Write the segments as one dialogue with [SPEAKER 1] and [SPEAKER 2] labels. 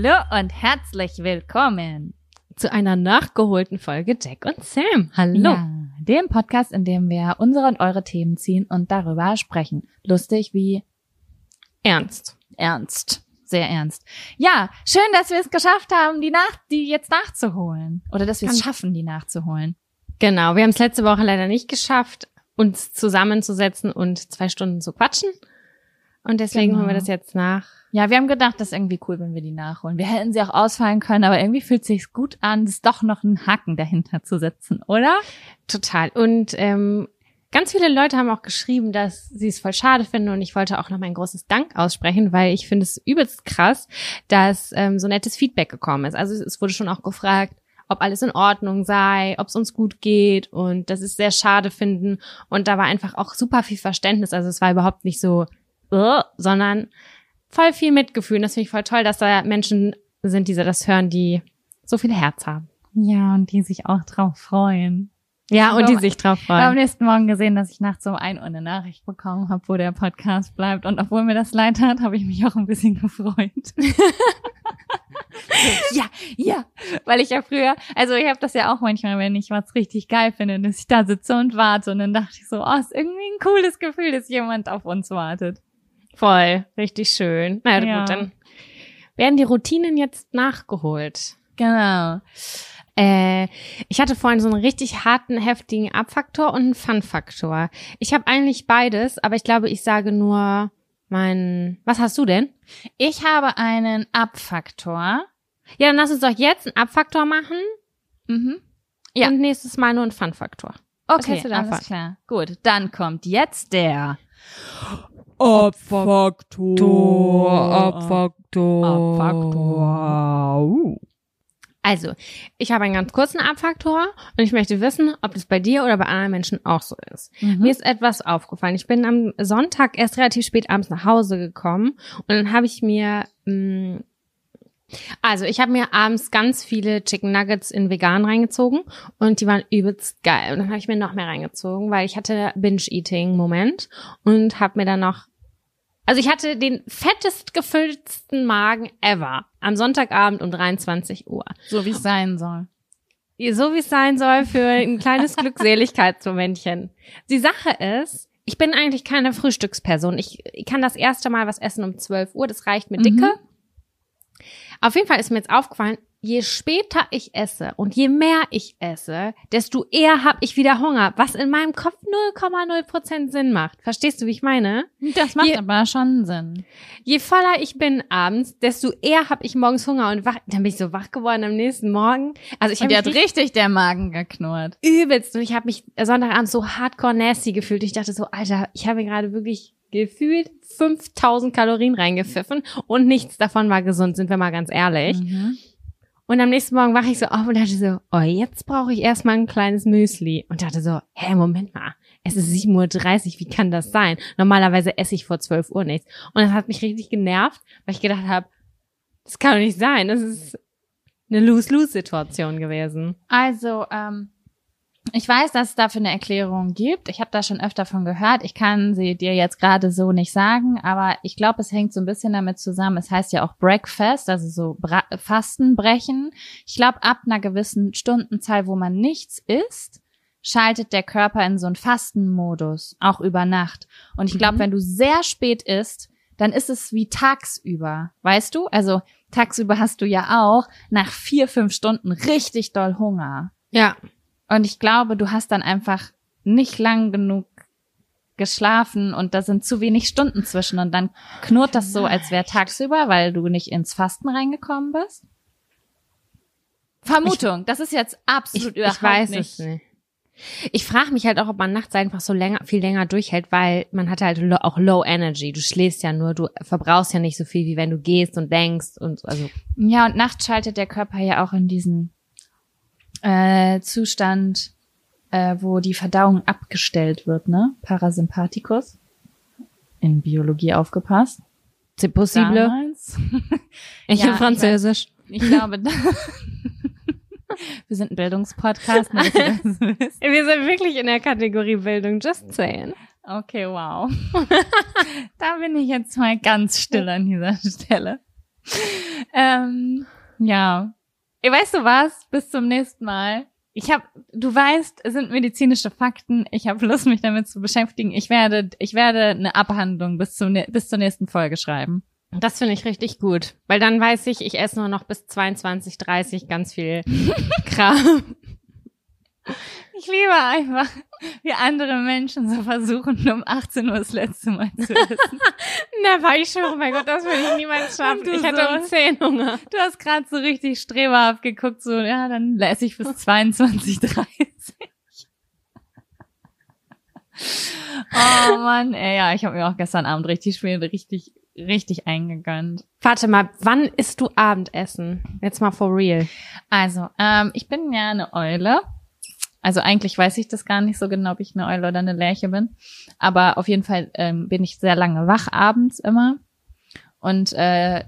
[SPEAKER 1] Hallo und herzlich willkommen
[SPEAKER 2] zu einer nachgeholten Folge Jack und Sam. Hallo.
[SPEAKER 1] Ja, dem Podcast, in dem wir unsere und eure Themen ziehen und darüber sprechen. Lustig wie
[SPEAKER 2] ernst.
[SPEAKER 1] Ernst. Sehr ernst. Ja, schön, dass wir es geschafft haben, die Nacht, die jetzt nachzuholen. Oder dass wir es schaffen, die nachzuholen.
[SPEAKER 2] Genau, wir haben es letzte Woche leider nicht geschafft, uns zusammenzusetzen und zwei Stunden zu quatschen. Und deswegen genau. holen wir das jetzt nach.
[SPEAKER 1] Ja, wir haben gedacht, das ist irgendwie cool, wenn wir die nachholen. Wir hätten sie auch ausfallen können, aber irgendwie fühlt sich's gut an, es doch noch einen Haken dahinter zu setzen, oder?
[SPEAKER 2] Total. Und ähm, ganz viele Leute haben auch geschrieben, dass sie es voll schade finden und ich wollte auch noch mein großes Dank aussprechen, weil ich finde es übelst krass, dass ähm, so nettes Feedback gekommen ist. Also es wurde schon auch gefragt, ob alles in Ordnung sei, ob es uns gut geht und dass es sehr schade finden. Und da war einfach auch super viel Verständnis. Also es war überhaupt nicht so, sondern voll viel Mitgefühl. Und das finde ich voll toll, dass da Menschen sind, die das hören, die so viel Herz haben.
[SPEAKER 1] Ja, und die sich auch drauf freuen.
[SPEAKER 2] Ja, und die sich drauf freuen. Ich
[SPEAKER 1] habe am nächsten Morgen gesehen, dass ich nachts um ein Uhr eine Nachricht bekommen habe, wo der Podcast bleibt. Und obwohl mir das leid hat, habe ich mich auch ein bisschen gefreut. ja, ja, weil ich ja früher, also ich habe das ja auch manchmal, wenn ich was richtig geil finde, dass ich da sitze und warte und dann dachte ich so, oh, ist irgendwie ein cooles Gefühl, dass jemand auf uns wartet.
[SPEAKER 2] Voll, richtig schön. Na ja, gut, dann werden die Routinen jetzt nachgeholt.
[SPEAKER 1] Genau.
[SPEAKER 2] Äh, ich hatte vorhin so einen richtig harten, heftigen Abfaktor und einen Fun-Faktor. Ich habe eigentlich beides, aber ich glaube, ich sage nur mein. Was hast du denn?
[SPEAKER 1] Ich habe einen Abfaktor.
[SPEAKER 2] Ja, dann lass uns doch jetzt einen Abfaktor machen.
[SPEAKER 1] Mhm.
[SPEAKER 2] Ja. Und nächstes Mal nur einen Fun-Faktor.
[SPEAKER 1] Okay, alles klar. Gut, dann kommt jetzt der
[SPEAKER 2] Abfaktor.
[SPEAKER 1] Abfaktor.
[SPEAKER 2] Abfaktor. Uh. Also, ich habe einen ganz kurzen Abfaktor und ich möchte wissen, ob das bei dir oder bei anderen Menschen auch so ist. Mhm. Mir ist etwas aufgefallen. Ich bin am Sonntag erst relativ spät abends nach Hause gekommen und dann habe ich mir mh, mm, also, ich habe mir abends ganz viele Chicken Nuggets in vegan reingezogen und die waren übelst geil. Und dann habe ich mir noch mehr reingezogen, weil ich hatte Binge-Eating-Moment und habe mir dann noch also ich hatte den fettest gefülltesten Magen ever am Sonntagabend um 23 Uhr.
[SPEAKER 1] So wie es sein soll.
[SPEAKER 2] So wie es sein soll für ein kleines Glückseligkeitsmomentchen. Die Sache ist, ich bin eigentlich keine Frühstücksperson. Ich, ich kann das erste Mal was essen um 12 Uhr, das reicht mir dicke. Mhm. Auf jeden Fall ist mir jetzt aufgefallen, je später ich esse und je mehr ich esse, desto eher habe ich wieder Hunger, was in meinem Kopf 0,0 Prozent Sinn macht. Verstehst du, wie ich meine?
[SPEAKER 1] Das macht je, aber schon Sinn.
[SPEAKER 2] Je voller ich bin abends, desto eher habe ich morgens Hunger und wach, dann bin ich so wach geworden am nächsten Morgen.
[SPEAKER 1] Also ich habe hat richtig der Magen geknurrt.
[SPEAKER 2] Übelst und ich habe mich Sonntagabend so hardcore nasty gefühlt. Ich dachte so, Alter, ich habe gerade wirklich gefühlt 5000 Kalorien reingepfiffen und nichts davon war gesund, sind wir mal ganz ehrlich. Mhm. Und am nächsten Morgen wache ich so auf und dachte so, oh, jetzt brauche ich erstmal ein kleines Müsli. Und dachte so, hä, Moment mal, es ist 7.30 Uhr, wie kann das sein? Normalerweise esse ich vor 12 Uhr nichts. Und das hat mich richtig genervt, weil ich gedacht habe, das kann doch nicht sein. Das ist eine Lose-Lose-Situation gewesen.
[SPEAKER 1] Also, ähm, ich weiß, dass es dafür eine Erklärung gibt. Ich habe da schon öfter von gehört. Ich kann sie dir jetzt gerade so nicht sagen, aber ich glaube, es hängt so ein bisschen damit zusammen. Es heißt ja auch Breakfast, also so Bra Fastenbrechen. Ich glaube, ab einer gewissen Stundenzahl, wo man nichts isst, schaltet der Körper in so einen Fastenmodus, auch über Nacht. Und ich glaube, mhm. wenn du sehr spät isst, dann ist es wie tagsüber, weißt du? Also tagsüber hast du ja auch nach vier, fünf Stunden richtig doll Hunger.
[SPEAKER 2] Ja.
[SPEAKER 1] Und ich glaube, du hast dann einfach nicht lang genug geschlafen und da sind zu wenig Stunden zwischen und dann knurrt das so, als wäre tagsüber, weil du nicht ins Fasten reingekommen bist. Vermutung, ich, das ist jetzt absolut
[SPEAKER 2] ich, überhaupt ich weiß nicht. Es nicht. Ich frage mich halt auch, ob man nachts einfach so länger, viel länger durchhält, weil man hat halt auch Low Energy. Du schläfst ja nur, du verbrauchst ja nicht so viel, wie wenn du gehst und denkst und also.
[SPEAKER 1] Ja, und nachts schaltet der Körper ja auch in diesen äh, Zustand, äh, wo die Verdauung abgestellt wird, ne? Parasympathikus. In Biologie aufgepasst.
[SPEAKER 2] C'est possible. ich ja, Französisch.
[SPEAKER 1] Ich, ich glaube, wir sind ein Bildungspodcast.
[SPEAKER 2] Wir sind wirklich in der Kategorie Bildung, just saying.
[SPEAKER 1] Okay, wow. da bin ich jetzt mal ganz still an dieser Stelle. ähm, ja. Weißt du was? Bis zum nächsten Mal. Ich habe, du weißt, es sind medizinische Fakten. Ich habe Lust, mich damit zu beschäftigen. Ich werde, ich werde eine Abhandlung bis zum, bis zur nächsten Folge schreiben.
[SPEAKER 2] Das finde ich richtig gut, weil dann weiß ich, ich esse nur noch bis 22, 30 ganz viel Kram.
[SPEAKER 1] Ich liebe einfach, wie andere Menschen so versuchen, um 18 Uhr das letzte Mal zu essen.
[SPEAKER 2] Never, ich schwöre, oh mein Gott, das würde ich niemals schaffen. Ich hätte
[SPEAKER 1] so-
[SPEAKER 2] um 10 Hunger.
[SPEAKER 1] Du hast gerade so richtig streberhaft geguckt, so, ja, dann esse ich bis 22, 30. Oh Mann, ey, ja, ich habe mir auch gestern Abend richtig spät, richtig, richtig eingegönnt.
[SPEAKER 2] Warte mal, wann isst du Abendessen? Jetzt mal for real.
[SPEAKER 1] Also, ähm, ich bin ja eine Eule. Also eigentlich weiß ich das gar nicht so genau, ob ich eine Eule oder eine Lerche bin. Aber auf jeden Fall ähm, bin ich sehr lange wach abends immer. Und äh,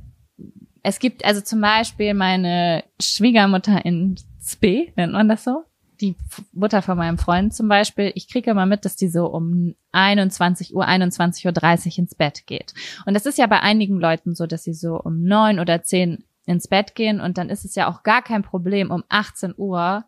[SPEAKER 1] es gibt also zum Beispiel meine Schwiegermutter in Spee, nennt man das so? Die Mutter von meinem Freund zum Beispiel. Ich kriege immer mit, dass die so um 21 Uhr, 21.30 Uhr ins Bett geht. Und das ist ja bei einigen Leuten so, dass sie so um neun oder zehn ins Bett gehen und dann ist es ja auch gar kein Problem, um 18 Uhr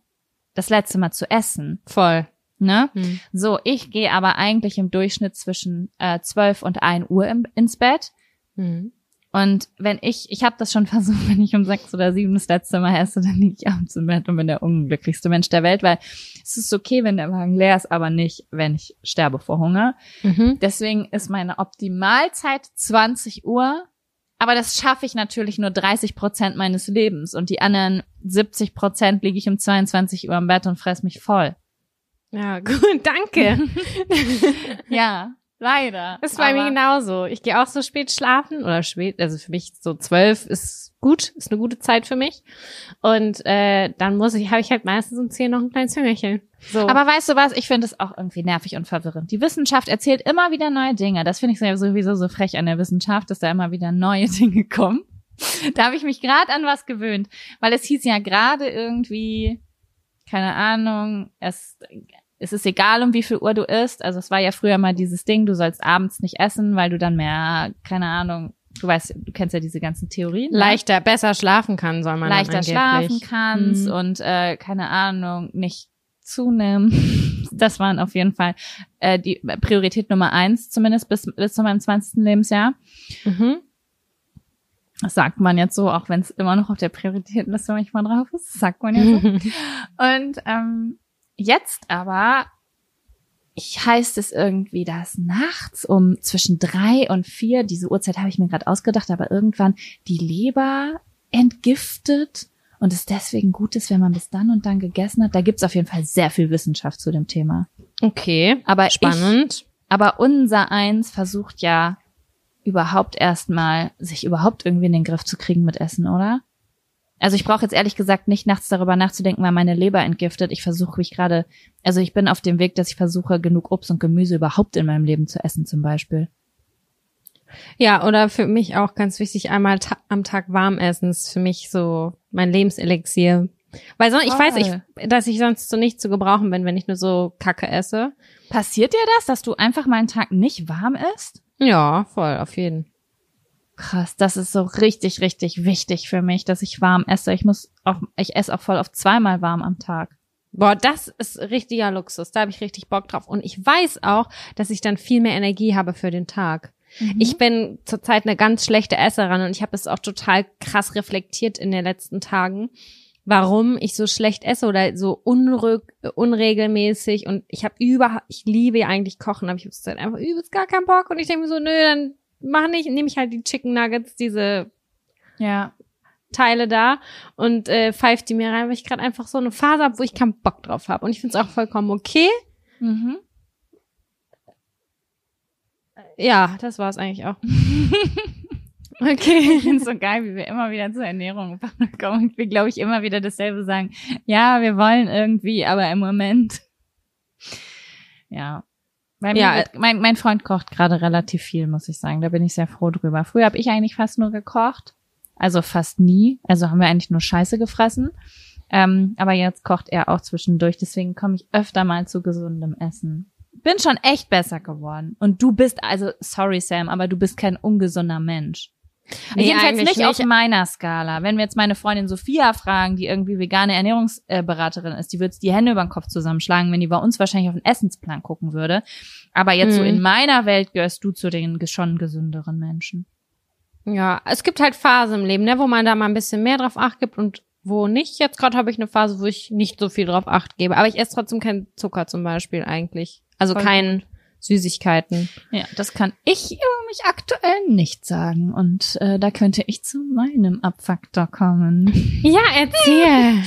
[SPEAKER 1] das letzte Mal zu essen.
[SPEAKER 2] Voll.
[SPEAKER 1] Ne?
[SPEAKER 2] Hm.
[SPEAKER 1] So, ich gehe aber eigentlich im Durchschnitt zwischen äh, 12 und 1 Uhr im, ins Bett.
[SPEAKER 2] Hm.
[SPEAKER 1] Und wenn ich, ich habe das schon versucht, wenn ich um sechs oder sieben das letzte Mal esse, dann liege ich abends im Bett und bin der unglücklichste Mensch der Welt, weil es ist okay, wenn der Magen leer ist, aber nicht, wenn ich sterbe vor Hunger.
[SPEAKER 2] Mhm.
[SPEAKER 1] Deswegen ist meine Optimalzeit 20 Uhr. Aber das schaffe ich natürlich nur 30 Prozent meines Lebens. Und die anderen 70 Prozent liege ich um 22 Uhr im Bett und fress mich voll.
[SPEAKER 2] Ja, gut, danke.
[SPEAKER 1] Ja, leider.
[SPEAKER 2] Das ist bei mir genauso. Ich gehe auch so spät schlafen oder spät, also für mich so zwölf ist gut, ist eine gute Zeit für mich. Und äh, dann muss ich, habe ich halt meistens um zehn noch ein kleines Hüngerchen. So.
[SPEAKER 1] Aber weißt du was? Ich finde es auch irgendwie nervig und verwirrend. Die Wissenschaft erzählt immer wieder neue Dinge. Das finde ich sowieso so frech an der Wissenschaft, dass da immer wieder neue Dinge kommen. Da habe ich mich gerade an was gewöhnt, weil es hieß ja gerade irgendwie, keine Ahnung, es, es ist egal, um wie viel Uhr du isst. Also es war ja früher mal dieses Ding, du sollst abends nicht essen, weil du dann mehr, keine Ahnung, du weißt, du kennst ja diese ganzen Theorien. ne?
[SPEAKER 2] leichter, besser schlafen kann, soll man
[SPEAKER 1] leichter schlafen kannst
[SPEAKER 2] Mhm.
[SPEAKER 1] und äh, keine Ahnung, nicht zunehmen. Das waren auf jeden Fall äh, die Priorität Nummer eins, zumindest bis, bis zu meinem 20. Lebensjahr.
[SPEAKER 2] Mhm.
[SPEAKER 1] Das sagt man jetzt so, auch wenn es immer noch auf der Prioritätenliste manchmal drauf ist. Sagt man ja so. Und ähm, jetzt aber ich heißt es irgendwie, dass nachts um zwischen drei und vier, diese Uhrzeit habe ich mir gerade ausgedacht, aber irgendwann die Leber entgiftet und es deswegen gut ist, wenn man bis dann und dann gegessen hat. Da gibt's auf jeden Fall sehr viel Wissenschaft zu dem Thema.
[SPEAKER 2] Okay,
[SPEAKER 1] Aber Ich,
[SPEAKER 2] spannend.
[SPEAKER 1] aber unser Eins versucht ja überhaupt erstmal, sich überhaupt irgendwie in den Griff zu kriegen mit Essen, oder? Also ich brauche jetzt ehrlich gesagt nicht nachts darüber nachzudenken, weil meine Leber entgiftet. Ich versuche mich gerade, also ich bin auf dem Weg, dass ich versuche, genug Obst und Gemüse überhaupt in meinem Leben zu essen, zum Beispiel.
[SPEAKER 2] Ja, oder für mich auch ganz wichtig, einmal ta am Tag warm essen ist für mich so mein Lebenselixier. Weil sonst, ich weiß, ich, dass ich sonst so nicht zu gebrauchen bin, wenn ich nur so Kacke esse.
[SPEAKER 1] Passiert dir das, dass du einfach mal einen Tag nicht warm isst?
[SPEAKER 2] Ja, voll, auf jeden.
[SPEAKER 1] Krass, das ist so richtig, richtig wichtig für mich, dass ich warm esse. Ich muss auch, ich esse auch voll auf zweimal warm am Tag.
[SPEAKER 2] Boah, das ist richtiger Luxus. Da habe ich richtig Bock drauf. Und ich weiß auch, dass ich dann viel mehr Energie habe für den Tag. Ich bin zurzeit eine ganz schlechte Esserin und ich habe es auch total krass reflektiert in den letzten Tagen, warum ich so schlecht esse oder so unrück, unregelmäßig und ich habe über, ich liebe ja eigentlich Kochen, aber ich habe zurzeit einfach übelst gar keinen Bock und ich denke mir so, nö, dann mach nicht, nehme ich halt die Chicken Nuggets, diese
[SPEAKER 1] Ja.
[SPEAKER 2] Teile da und äh, pfeift die mir rein, weil ich gerade einfach so eine Phase habe, wo ich keinen Bock drauf habe. Und ich finde es auch vollkommen okay.
[SPEAKER 1] Mhm.
[SPEAKER 2] Ja, das war es eigentlich auch.
[SPEAKER 1] Ich
[SPEAKER 2] okay.
[SPEAKER 1] finde es so geil, wie wir immer wieder zur Ernährung kommen und wir, glaube ich, immer wieder dasselbe sagen. Ja, wir wollen irgendwie, aber im Moment. Ja. Mir
[SPEAKER 2] Ja,
[SPEAKER 1] wird, mein, mein Freund kocht gerade relativ viel, muss ich sagen. Da bin ich sehr froh drüber. Früher habe ich eigentlich fast nur gekocht. Also fast nie. Also haben wir eigentlich nur Scheiße gefressen. Ähm, aber jetzt kocht er auch zwischendurch. Deswegen komme ich öfter mal zu gesundem Essen. Bin schon echt besser geworden. Und du bist, also, sorry Sam, aber du bist kein ungesunder Mensch. Nee, Jedenfalls nicht, nicht, auf meiner Skala. Wenn wir jetzt meine Freundin Sophia fragen, die irgendwie vegane Ernährungsberaterin ist, die würde die Hände über den Kopf zusammenschlagen, wenn die bei uns wahrscheinlich auf den Essensplan gucken würde. Aber jetzt hm. so in meiner Welt gehörst du zu den schon gesünderen Menschen.
[SPEAKER 2] Ja, es gibt halt Phasen im Leben, ne, wo man da mal ein bisschen mehr drauf acht gibt und wo nicht. Jetzt gerade habe ich eine Phase, wo ich nicht so viel drauf acht gebe. Aber ich esse trotzdem keinen Zucker zum Beispiel eigentlich. Also Voll kein Süßigkeiten.
[SPEAKER 1] Ja, das kann ich über mich aktuell nicht sagen. Und äh, da könnte ich zu meinem Abfaktor kommen.
[SPEAKER 2] Ja, erzähl.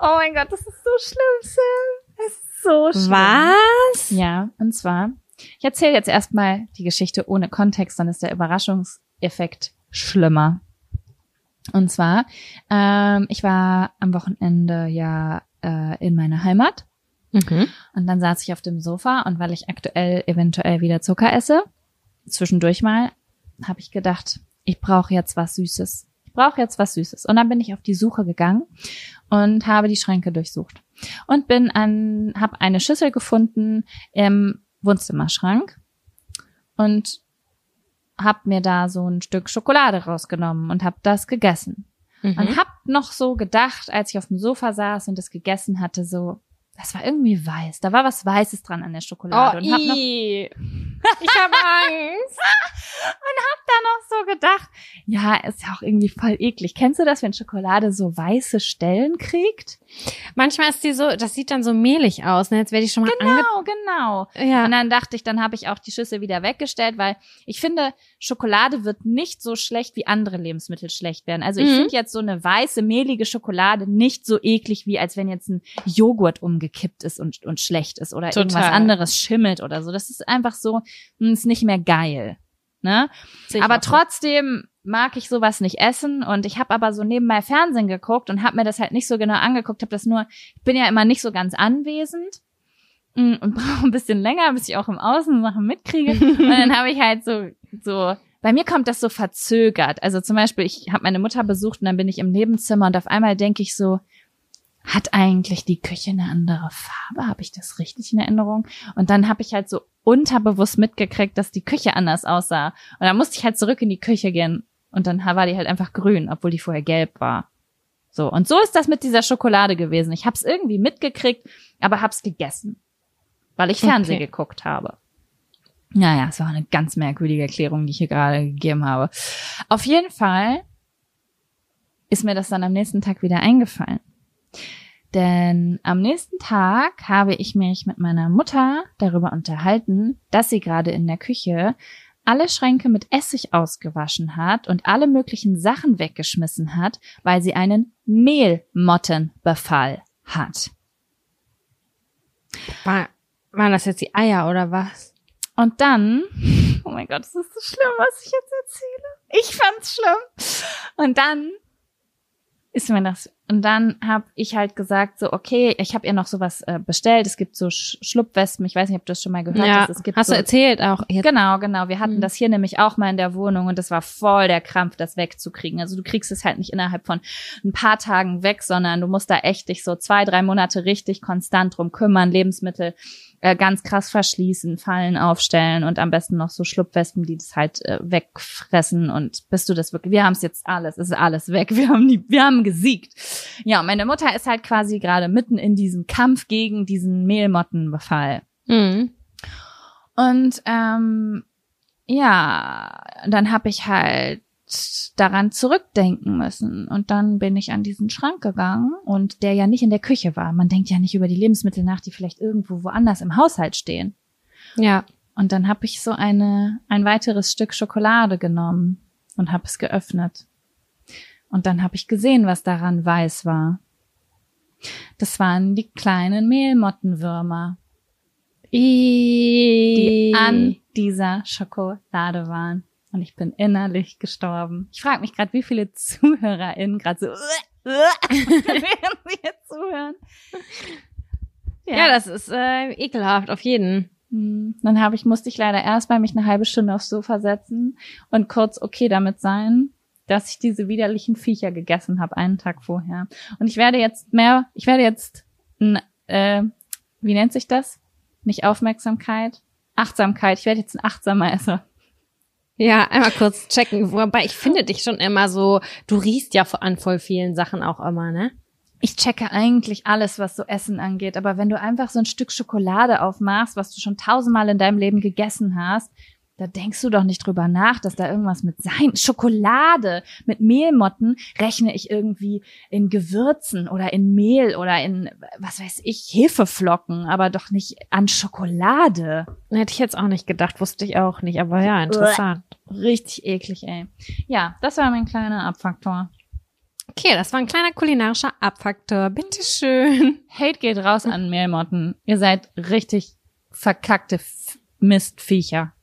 [SPEAKER 1] oh mein Gott, das ist so schlimm, Sam. Das ist so schlimm.
[SPEAKER 2] Was?
[SPEAKER 1] Ja, und zwar, ich erzähle jetzt erstmal die Geschichte ohne Kontext, dann ist der Überraschungseffekt schlimmer. Und zwar, ähm, ich war am Wochenende ja äh, in meiner Heimat Mhm. Und dann saß ich auf dem Sofa und weil ich aktuell eventuell wieder Zucker esse, zwischendurch mal, habe ich gedacht, ich brauche jetzt was Süßes. Ich brauche jetzt was Süßes. Und dann bin ich auf die Suche gegangen und habe die Schränke durchsucht und bin an, habe eine Schüssel gefunden im Wohnzimmerschrank und habe mir da so ein Stück Schokolade rausgenommen und habe das gegessen. Mhm. Und hab noch so gedacht, als ich auf dem Sofa saß und es gegessen hatte, so, das war irgendwie weiß. Da war was Weißes dran an der Schokolade.
[SPEAKER 2] Oh, und hab noch, ich habe Angst.
[SPEAKER 1] und hab noch so gedacht, ja, ist ja auch irgendwie voll eklig. Kennst du das, wenn Schokolade so weiße Stellen kriegt?
[SPEAKER 2] Manchmal ist die so, das sieht dann so mehlig aus. Ne? Jetzt werde ich schon mal
[SPEAKER 1] Genau, genau. Ja. Und dann dachte ich, dann habe ich auch die Schüssel wieder weggestellt, weil ich finde, Schokolade wird nicht so schlecht, wie andere Lebensmittel schlecht werden. Also ich mhm. finde jetzt so eine weiße, mehlige Schokolade nicht so eklig, wie als wenn jetzt ein Joghurt umgekippt ist und, und schlecht ist oder Total. irgendwas anderes schimmelt oder so. Das ist einfach so, hm, ist nicht mehr geil. Ne? Aber trotzdem mag ich sowas nicht essen und ich habe aber so nebenbei Fernsehen geguckt und habe mir das halt nicht so genau angeguckt, habe das nur, ich bin ja immer nicht so ganz anwesend mm, und brauche ein bisschen länger, bis ich auch im Außen Sachen mitkriege und dann habe ich halt so so bei mir kommt das so verzögert. Also zum Beispiel, ich habe meine Mutter besucht und dann bin ich im Nebenzimmer und auf einmal denke ich so, hat eigentlich die Küche eine andere Farbe? Habe ich das richtig in Erinnerung? Und dann habe ich halt so unterbewusst mitgekriegt, dass die Küche anders aussah. Und dann musste ich halt zurück in die Küche gehen und dann war die halt einfach grün, obwohl die vorher gelb war. So, und so ist das mit dieser Schokolade gewesen. Ich hab's irgendwie mitgekriegt, aber hab's gegessen, weil ich Fernsehen okay. geguckt habe. Naja, es war eine ganz merkwürdige Erklärung, die ich hier gerade gegeben habe. Auf jeden Fall ist mir das dann am nächsten Tag wieder eingefallen. Denn am nächsten Tag habe ich mich mit meiner Mutter darüber unterhalten, dass sie gerade in der Küche alle Schränke mit Essig ausgewaschen hat und alle möglichen Sachen weggeschmissen hat, weil sie einen Mehlmottenbefall hat.
[SPEAKER 2] War, waren das jetzt die Eier oder was?
[SPEAKER 1] Und dann, oh mein Gott, das ist so schlimm, was ich jetzt erzähle. Ich fand's schlimm. Und dann ist mir das und dann habe ich halt gesagt, so, okay, ich habe ihr noch sowas äh, bestellt. Es gibt so Sch Schlupfwespen, ich weiß nicht, ob du das schon mal gehört ja, hast. Es gibt
[SPEAKER 2] hast
[SPEAKER 1] so,
[SPEAKER 2] du erzählt auch.
[SPEAKER 1] Jetzt. Genau, genau. Wir hatten mhm. das hier nämlich auch mal in der Wohnung und das war voll der Krampf, das wegzukriegen. Also du kriegst es halt nicht innerhalb von ein paar Tagen weg, sondern du musst da echt dich so zwei, drei Monate richtig konstant drum kümmern, Lebensmittel äh, ganz krass verschließen, Fallen aufstellen und am besten noch so Schlupfwespen, die das halt äh, wegfressen und bist du das wirklich, wir haben es jetzt alles, es ist alles weg, wir haben die, wir haben gesiegt. Ja, meine Mutter ist halt quasi gerade mitten in diesem Kampf gegen diesen Mehlmottenbefall. Mhm. Und ähm, ja, dann habe ich halt daran zurückdenken müssen. Und dann bin ich an diesen Schrank gegangen und der ja nicht in der Küche war. Man denkt ja nicht über die Lebensmittel nach, die vielleicht irgendwo woanders im Haushalt stehen.
[SPEAKER 2] Ja.
[SPEAKER 1] Und dann habe ich so eine ein weiteres Stück Schokolade genommen und habe es geöffnet. Und dann habe ich gesehen, was daran weiß war. Das waren die kleinen Mehlmottenwürmer, die an dieser Schokolade waren. Und ich bin innerlich gestorben. Ich frage mich gerade, wie viele ZuhörerInnen gerade so während sie jetzt zuhören.
[SPEAKER 2] Ja. ja, das ist äh, ekelhaft, auf jeden.
[SPEAKER 1] Hm. Dann habe ich, musste ich leider erstmal mich eine halbe Stunde aufs Sofa setzen und kurz okay damit sein, dass ich diese widerlichen Viecher gegessen habe, einen Tag vorher. Und ich werde jetzt mehr, ich werde jetzt, äh, wie nennt sich das? Nicht Aufmerksamkeit, Achtsamkeit. Ich werde jetzt ein achtsamer Esser.
[SPEAKER 2] Ja, einmal kurz checken. Wobei ich finde dich schon immer so, du riechst ja an voll vielen Sachen auch immer, ne?
[SPEAKER 1] Ich checke eigentlich alles, was so Essen angeht, aber wenn du einfach so ein Stück Schokolade aufmachst, was du schon tausendmal in deinem Leben gegessen hast, da denkst du doch nicht drüber nach, dass da irgendwas mit sein. Schokolade mit Mehlmotten rechne ich irgendwie in Gewürzen oder in Mehl oder in, was weiß ich, Hefeflocken, aber doch nicht an Schokolade.
[SPEAKER 2] Hätte ich jetzt auch nicht gedacht, wusste ich auch nicht, aber ja, interessant.
[SPEAKER 1] Richtig eklig, ey. Ja, das war mein kleiner Abfaktor.
[SPEAKER 2] Okay, das war ein kleiner kulinarischer Abfaktor. Bitteschön.
[SPEAKER 1] Hate geht raus an Mehlmotten. Ihr seid richtig verkackte Mistviecher.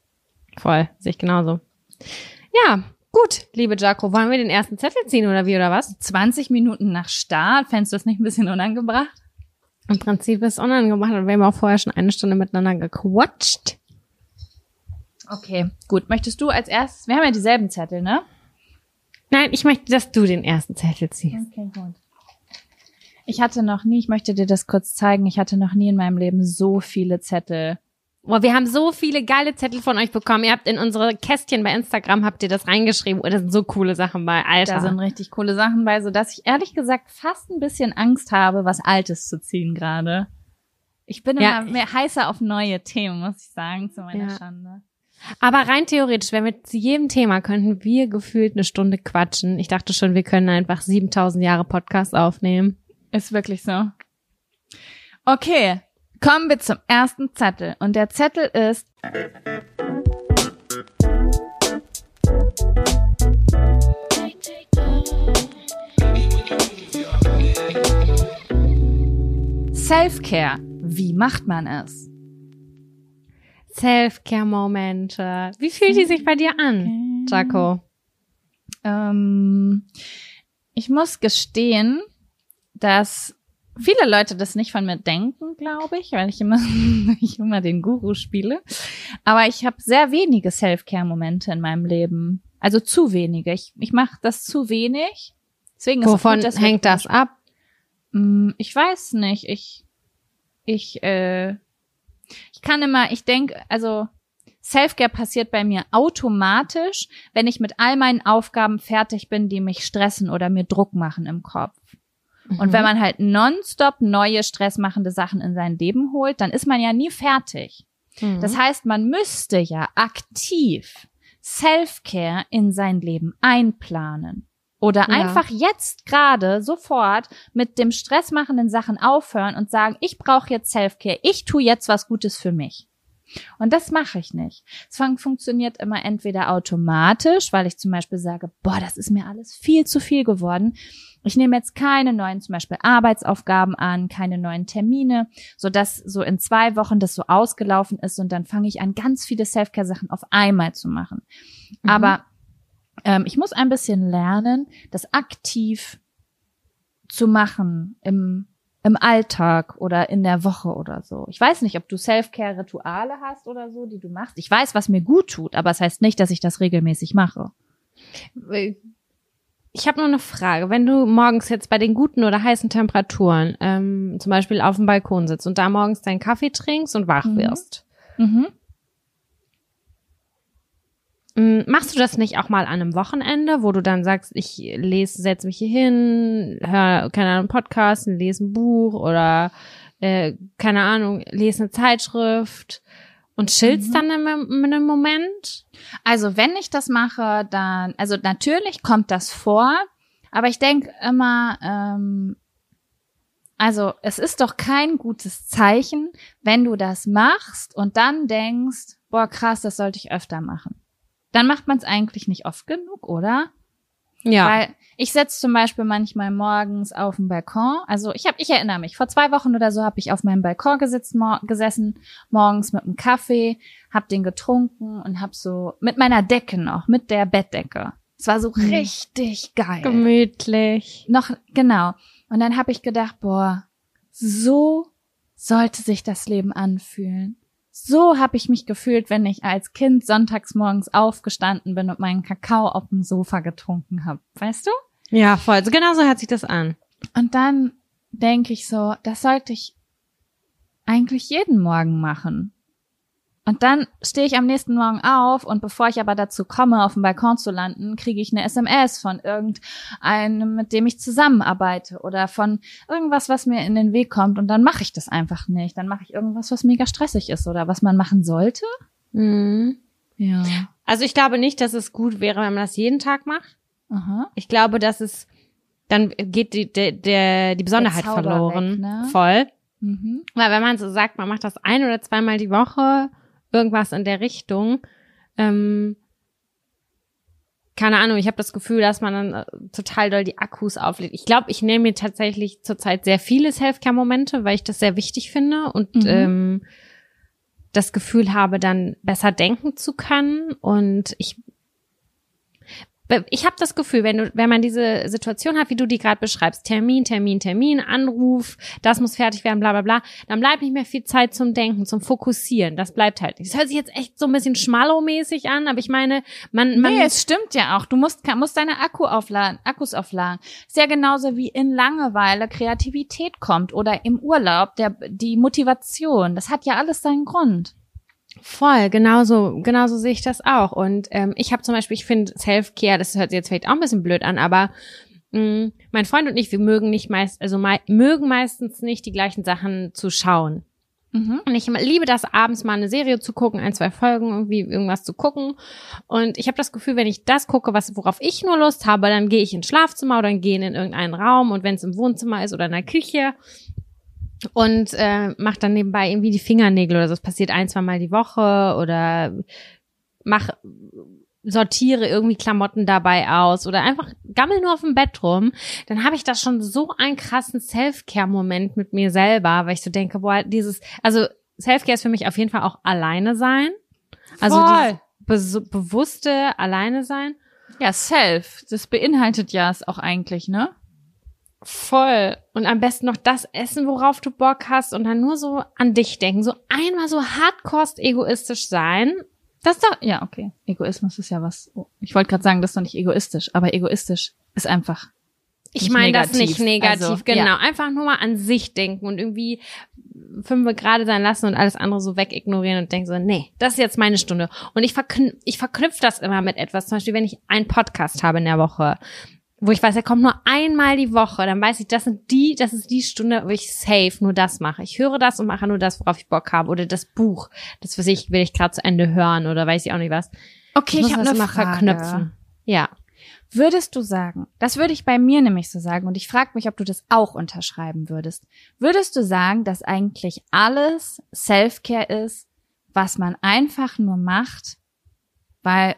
[SPEAKER 2] Voll, sehe ich genauso. Ja, gut, liebe Jaco, wollen wir den ersten Zettel ziehen oder wie oder was?
[SPEAKER 1] 20 Minuten nach Start, fändest du das nicht ein bisschen unangebracht?
[SPEAKER 2] Im Prinzip ist es unangebracht und wir haben auch vorher schon eine Stunde miteinander gequatscht.
[SPEAKER 1] Okay, gut. Möchtest du als erstes, wir haben ja dieselben Zettel, ne?
[SPEAKER 2] Nein, ich möchte, dass du den ersten Zettel ziehst.
[SPEAKER 1] Okay, gut. Ich hatte noch nie, ich möchte dir das kurz zeigen, ich hatte noch nie in meinem Leben so viele Zettel
[SPEAKER 2] Boah, wir haben so viele geile Zettel von euch bekommen. Ihr habt in unsere Kästchen bei Instagram habt ihr das reingeschrieben. Oh, da sind so coole Sachen bei, Alter.
[SPEAKER 1] Da sind richtig coole Sachen bei, so dass ich ehrlich gesagt fast ein bisschen Angst habe, was Altes zu ziehen gerade. Ich bin ja. immer mehr heißer auf neue Themen, muss ich sagen, zu meiner ja. Schande.
[SPEAKER 2] Aber rein theoretisch, wenn wir zu jedem Thema könnten wir gefühlt eine Stunde quatschen. Ich dachte schon, wir können einfach 7000 Jahre Podcast aufnehmen.
[SPEAKER 1] Ist wirklich so. Okay, Kommen wir zum ersten Zettel. Und der Zettel ist Self-Care. Wie macht man es?
[SPEAKER 2] Self-Care-Momente. Wie fühlt die sich bei dir an, Jaco?
[SPEAKER 1] Ähm, ich muss gestehen, dass viele Leute das nicht von mir denken, glaube ich, weil ich immer, ich immer den Guru spiele. Aber ich habe sehr wenige Self-Care-Momente in meinem Leben. Also zu wenige. Ich, ich mache das zu wenig.
[SPEAKER 2] Deswegen Wovon ist gut, hängt das ab?
[SPEAKER 1] Mm, ich weiß nicht. Ich, ich, äh, ich kann immer, ich denke, also Self-Care passiert bei mir automatisch, wenn ich mit all meinen Aufgaben fertig bin, die mich stressen oder mir Druck machen im Kopf. Und mhm. wenn man halt nonstop neue stressmachende Sachen in sein Leben holt, dann ist man ja nie fertig. Mhm. Das heißt, man müsste ja aktiv Self-Care in sein Leben einplanen. Oder ja. einfach jetzt gerade sofort mit dem stressmachenden Sachen aufhören und sagen, ich brauche jetzt Self-Care, ich tue jetzt was Gutes für mich. Und das mache ich nicht. Es funktioniert immer entweder automatisch, weil ich zum Beispiel sage, boah, das ist mir alles viel zu viel geworden. Ich nehme jetzt keine neuen zum Beispiel Arbeitsaufgaben an, keine neuen Termine, so dass so in zwei Wochen das so ausgelaufen ist und dann fange ich an, ganz viele Selfcare-Sachen auf einmal zu machen. Mhm. Aber ähm, ich muss ein bisschen lernen, das aktiv zu machen im im Alltag oder in der Woche oder so. Ich weiß nicht, ob du Self-Care-Rituale hast oder so, die du machst. Ich weiß, was mir gut tut, aber es das heißt nicht, dass ich das regelmäßig mache.
[SPEAKER 2] Ich habe nur eine Frage. Wenn du morgens jetzt bei den guten oder heißen Temperaturen ähm, zum Beispiel auf dem Balkon sitzt und da morgens deinen Kaffee trinkst und wach mhm. wirst, mhm. Machst du das nicht auch mal an einem Wochenende, wo du dann sagst, ich lese, setze mich hier hin, höre, keine Ahnung, Podcast, lese ein Buch oder äh, keine Ahnung, lese eine Zeitschrift und chillst mhm. dann in, in einem Moment?
[SPEAKER 1] Also wenn ich das mache, dann, also natürlich kommt das vor, aber ich denke immer, ähm, also es ist doch kein gutes Zeichen, wenn du das machst und dann denkst, boah krass, das sollte ich öfter machen dann macht man es eigentlich nicht oft genug, oder? Ja. Weil ich setze zum Beispiel manchmal morgens auf dem Balkon. Also ich habe, ich erinnere mich, vor zwei Wochen oder so habe ich auf meinem Balkon gesitzt, mor gesessen, morgens mit einem Kaffee, hab den getrunken und hab so mit meiner Decke noch, mit der Bettdecke. Es war so hm. richtig geil.
[SPEAKER 2] Gemütlich.
[SPEAKER 1] Noch genau. Und dann habe ich gedacht, boah, so sollte sich das Leben anfühlen. So habe ich mich gefühlt, wenn ich als Kind sonntags morgens aufgestanden bin und meinen Kakao auf dem Sofa getrunken habe. Weißt du?
[SPEAKER 2] Ja, voll. Genau so hört sich das an.
[SPEAKER 1] Und dann denke ich so, das sollte ich eigentlich jeden Morgen machen. Und dann stehe ich am nächsten Morgen auf und bevor ich aber dazu komme, auf dem Balkon zu landen, kriege ich eine SMS von irgendeinem, mit dem ich zusammenarbeite oder von irgendwas, was mir in den Weg kommt und dann mache ich das einfach nicht. Dann mache ich irgendwas, was mega stressig ist oder was man machen sollte.
[SPEAKER 2] Mhm. Ja. Also ich glaube nicht, dass es gut wäre, wenn man das jeden Tag macht. Aha. Ich glaube, dass es dann geht die, der, der, die Besonderheit verloren. Weg, ne? Voll. Mhm. Weil wenn man so sagt, man macht das ein oder zweimal die Woche, irgendwas in der Richtung. Ähm, keine Ahnung, ich habe das Gefühl, dass man dann äh, total doll die Akkus auflädt. Ich glaube, ich nehme mir tatsächlich zurzeit sehr viele Self-Care-Momente, weil ich das sehr wichtig finde und mhm. ähm, das Gefühl habe, dann besser denken zu können. Und ich ich habe das Gefühl, wenn du, wenn man diese Situation hat, wie du die gerade beschreibst, Termin, Termin, Termin, Anruf, das muss fertig werden, bla bla bla, dann bleibt nicht mehr viel Zeit zum Denken, zum Fokussieren. Das bleibt halt nicht. Das hört sich jetzt echt so ein bisschen schmallow-mäßig an, aber ich meine, man, man.
[SPEAKER 1] Nee, es stimmt ja auch. Du musst, musst deine Akku aufladen, Akkus aufladen. Ist ja genauso wie in Langeweile Kreativität kommt oder im Urlaub der, die Motivation. Das hat ja alles seinen Grund.
[SPEAKER 2] Voll, genauso, genauso sehe ich das auch. Und ähm, ich habe zum Beispiel, ich finde Self-Care, das hört sich jetzt vielleicht auch ein bisschen blöd an, aber mh, mm, mein Freund und ich, wir mögen nicht meist, also mei mögen meistens nicht die gleichen Sachen zu schauen. Mhm. Und ich liebe das, abends mal eine Serie zu gucken, ein, zwei Folgen, irgendwie irgendwas zu gucken. Und ich habe das Gefühl, wenn ich das gucke, was worauf ich nur Lust habe, dann gehe ich ins Schlafzimmer oder gehe in irgendeinen Raum. Und wenn es im Wohnzimmer ist oder in der Küche, und äh, macht dann nebenbei irgendwie die Fingernägel oder so. Das passiert ein, zwei Mal die Woche oder mach sortiere irgendwie Klamotten dabei aus oder einfach gammel nur auf dem Bett rum, dann habe ich da schon so einen krassen Self-Care-Moment mit mir selber, weil ich so denke, boah, dieses, also Self-Care ist für mich auf jeden Fall auch alleine sein. Also be bewusste alleine sein.
[SPEAKER 1] Ja, Self, das beinhaltet ja es auch eigentlich, ne?
[SPEAKER 2] Voll. Und am besten noch das essen, worauf du Bock hast und dann nur so an dich denken. So einmal so hardcore egoistisch sein.
[SPEAKER 1] Das ist doch, ja, okay. Egoismus ist ja was. Oh, ich wollte gerade sagen, das ist doch nicht egoistisch, aber egoistisch ist einfach.
[SPEAKER 2] Ich meine das nicht negativ, also, genau. Ja. Einfach nur mal an sich denken und irgendwie fünf gerade sein lassen und alles andere so wegignorieren und denken so, nee, das ist jetzt meine Stunde. Und ich, verknüpfe ich verknüpfe das immer mit etwas. Zum Beispiel, wenn ich einen Podcast habe in der Woche wo ich weiß, er kommt nur einmal die Woche, dann weiß ich, das sind die, das ist die Stunde, wo ich safe nur das mache. Ich höre das und mache nur das, worauf ich Bock habe. Oder das Buch, das was ich, will ich gerade zu Ende hören oder weiß ich auch nicht was.
[SPEAKER 1] Okay, ich, ich habe eine Frage. Verknüpfen.
[SPEAKER 2] Ja.
[SPEAKER 1] Würdest du sagen, das würde ich bei mir nämlich so sagen und ich frage mich, ob du das auch unterschreiben würdest. Würdest du sagen, dass eigentlich alles Self-Care ist, was man einfach nur macht, weil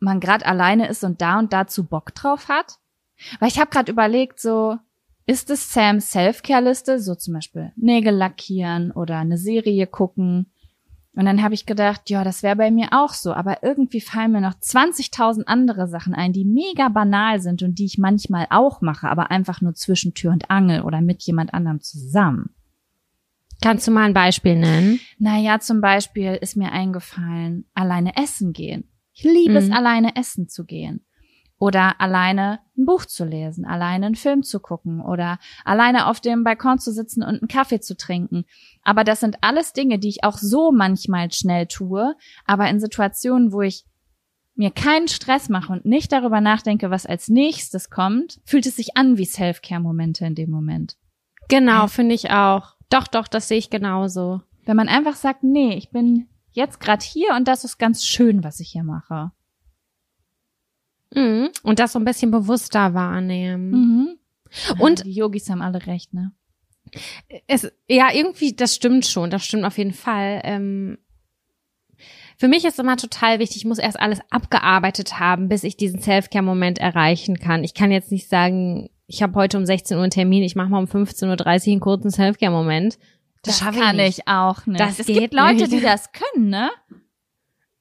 [SPEAKER 1] man gerade alleine ist und da und dazu Bock drauf hat? Weil ich habe gerade überlegt, so ist es Sams Self-Care-Liste, so zum Beispiel Nägel lackieren oder eine Serie gucken. Und dann habe ich gedacht, ja, das wäre bei mir auch so. Aber irgendwie fallen mir noch 20.000 andere Sachen ein, die mega banal sind und die ich manchmal auch mache, aber einfach nur zwischen Tür und Angel oder mit jemand anderem zusammen.
[SPEAKER 2] Kannst du mal ein Beispiel nennen?
[SPEAKER 1] Naja, zum Beispiel ist mir eingefallen, alleine essen gehen. Ich liebe mhm. es, alleine essen zu gehen. Oder alleine ein Buch zu lesen, alleine einen Film zu gucken oder alleine auf dem Balkon zu sitzen und einen Kaffee zu trinken. Aber das sind alles Dinge, die ich auch so manchmal schnell tue, aber in Situationen, wo ich mir keinen Stress mache und nicht darüber nachdenke, was als nächstes kommt, fühlt es sich an wie Self-Care-Momente in dem Moment.
[SPEAKER 2] Genau, finde ich auch. Doch, doch, das sehe ich genauso.
[SPEAKER 1] Wenn man einfach sagt, nee, ich bin jetzt gerade hier und das ist ganz schön, was ich hier mache.
[SPEAKER 2] Mhm. Und das so ein bisschen bewusster wahrnehmen.
[SPEAKER 1] Mhm. Und die Yogis haben alle recht, ne?
[SPEAKER 2] Es, ja, irgendwie, das stimmt schon, das stimmt auf jeden Fall. Ähm, für mich ist immer total wichtig, ich muss erst alles abgearbeitet haben, bis ich diesen Self-Care-Moment erreichen kann. Ich kann jetzt nicht sagen, ich habe heute um 16 Uhr einen Termin, ich mache mal um 15.30 Uhr einen kurzen Self-Care-Moment.
[SPEAKER 1] Das, das kann ich, ich, auch nicht. Das es gibt Leute, nicht. die das können, ne?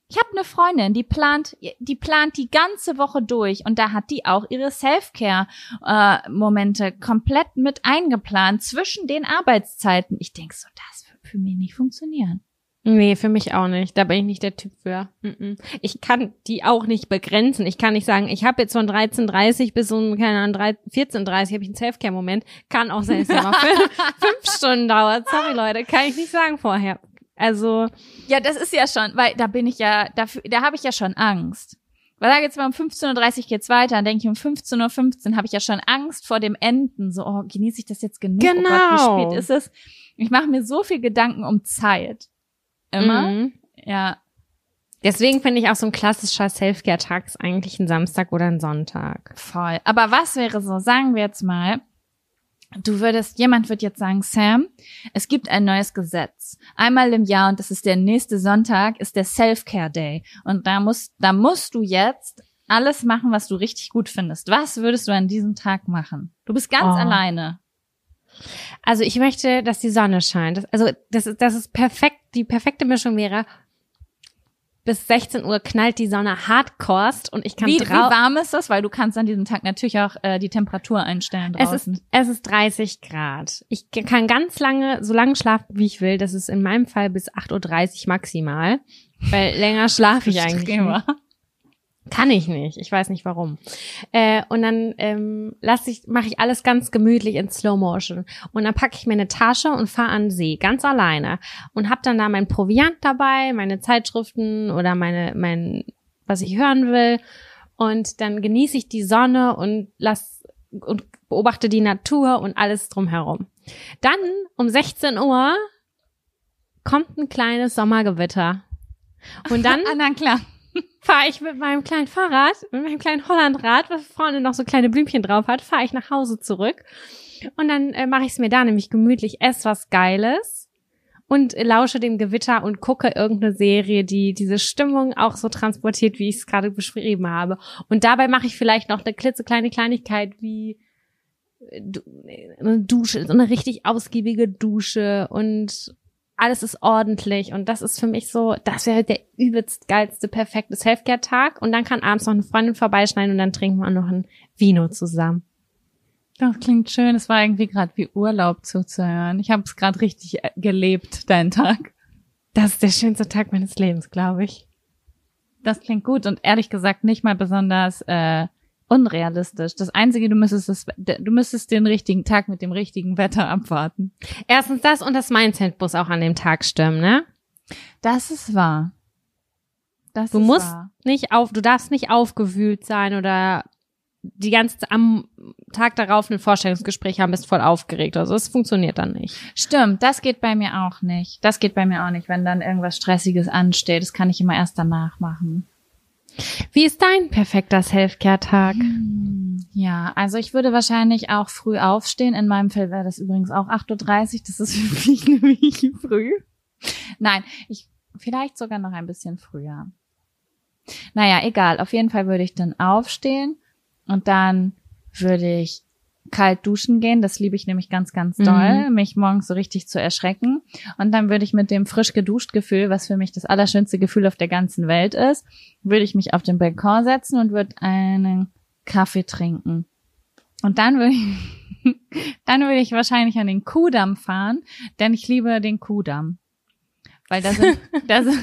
[SPEAKER 1] Ich habe eine Freundin, die plant, die plant die ganze Woche durch und da hat die auch ihre Self-Care-Momente äh, komplett mit eingeplant zwischen den Arbeitszeiten. Ich denk so, das wird für mich nicht funktionieren.
[SPEAKER 2] Nee, für mich auch nicht. Da bin ich nicht der Typ für. Ich kann die auch nicht begrenzen. Ich kann nicht sagen, ich habe jetzt von 13.30 bis um, keine Ahnung, 14.30 habe ich einen Selfcare-Moment. Kann auch sein, dass es immer fünf Stunden dauert. Sorry, Leute, kann ich nicht sagen vorher. Also.
[SPEAKER 1] Ja, das ist ja schon, weil da bin ich ja, dafür, da habe ich ja schon Angst. Weil da jetzt mal um 15.30 Uhr geht's weiter, dann denke ich um 15.15 Uhr habe ich ja schon Angst vor dem Enden. So, oh, genieße ich das jetzt genug?
[SPEAKER 2] Genau.
[SPEAKER 1] Oh Gott, wie spät ist es? Ich mache mir so viel Gedanken um Zeit. Immer.
[SPEAKER 2] Mhm.
[SPEAKER 1] Ja.
[SPEAKER 2] Deswegen finde ich auch so ein klassischer Selfcare-Tag ist eigentlich ein Samstag oder ein Sonntag.
[SPEAKER 1] Voll. Aber was wäre so, sagen wir jetzt mal, du würdest, jemand wird jetzt sagen, Sam, es gibt ein neues Gesetz. Einmal im Jahr und das ist der nächste Sonntag, ist der Self-Care Day. Und da musst, da musst du jetzt alles machen, was du richtig gut findest. Was würdest du an diesem Tag machen? Du bist ganz
[SPEAKER 2] Oh.
[SPEAKER 1] alleine.
[SPEAKER 2] Also ich möchte, dass die Sonne scheint. Das, also das ist, das ist perfekt. Die perfekte Mischung wäre, bis 16 Uhr knallt die Sonne hardcorest und ich kann
[SPEAKER 1] Wie, wie warm ist das? Weil du kannst an diesem Tag natürlich auch äh, die Temperatur einstellen
[SPEAKER 2] es
[SPEAKER 1] draußen.
[SPEAKER 2] ist, es ist 30 Grad. Ich kann ganz lange, so lange schlafen, wie ich will. Das ist in meinem Fall bis 8.30 Uhr maximal. Weil länger schlafe ich eigentlich nicht. Kann ich nicht. Ich weiß nicht warum. Äh, und dann ähm, lass ich, mache ich alles ganz gemütlich in Slow Motion. Und dann packe ich mir eine Tasche und fahre an See, ganz alleine. Und hab dann da mein Proviant dabei, meine Zeitschriften oder meine, mein, was ich hören will. Und dann genieße ich die Sonne und lass und beobachte die Natur und alles drumherum. Dann um 16 Uhr kommt ein kleines Sommergewitter. Und dann
[SPEAKER 1] Ah, na klar.
[SPEAKER 2] fahre ich mit meinem kleinen Fahrrad, mit meinem kleinen Hollandrad, was vorne noch so kleine Blümchen drauf hat, fahre ich nach Hause zurück. Und dann äh, mache ich es mir da nämlich gemütlich, esse was Geiles und äh, lausche dem Gewitter und gucke irgendeine Serie, die diese Stimmung auch so transportiert, wie ich es gerade beschrieben habe. Und dabei mache ich vielleicht noch eine klitzekleine Kleinigkeit wie äh, du- eine Dusche, so eine richtig ausgiebige Dusche und alles ist ordentlich und das ist für mich so, das wäre der übelst geilste, perfekte Selfcare-Tag und dann kann abends noch eine Freundin vorbeischneiden und dann trinken wir noch ein Vino zusammen.
[SPEAKER 1] Das klingt schön. Es war irgendwie gerade wie Urlaub zuzuhören. Ich habe es gerade richtig äh, gelebt, deinen Tag.
[SPEAKER 2] Das ist der schönste Tag meines Lebens, glaube ich.
[SPEAKER 1] Das klingt gut und ehrlich gesagt nicht mal besonders äh, unrealistisch. Das Einzige, du müsstest es, du müsstest den richtigen Tag mit dem richtigen Wetter abwarten.
[SPEAKER 2] Erstens das und das Mindset muss auch an dem Tag stimmen, ne?
[SPEAKER 1] Das ist wahr. Das
[SPEAKER 2] Du
[SPEAKER 1] ist
[SPEAKER 2] musst
[SPEAKER 1] wahr.
[SPEAKER 2] nicht auf, du darfst nicht aufgewühlt sein oder die ganze am Tag darauf ein Vorstellungsgespräch haben, bist voll aufgeregt. Also das funktioniert dann nicht.
[SPEAKER 1] Stimmt, das geht bei mir auch nicht. Das geht bei mir auch nicht, wenn dann irgendwas Stressiges ansteht. Das kann ich immer erst danach machen.
[SPEAKER 2] Wie ist dein perfekter Selfcare-Tag?
[SPEAKER 1] Ja, also ich würde wahrscheinlich auch früh aufstehen. In meinem Fall wäre das übrigens auch 8.30 Uhr. Das ist für mich nämlich früh. Nein, ich vielleicht sogar noch ein bisschen früher. Naja, egal. Auf jeden Fall würde ich dann aufstehen und dann würde ich kalt duschen gehen. Das liebe ich nämlich ganz, ganz doll, mich morgens so richtig zu erschrecken. Und dann würde ich mit dem frisch geduscht Gefühl, was für mich das allerschönste Gefühl auf der ganzen Welt ist, würde ich mich auf den Balkon setzen und würde einen Kaffee trinken. Und dann würde ich, dann würde ich wahrscheinlich an den Kudamm fahren, denn ich liebe den Kudamm. Weil da sind, da sind,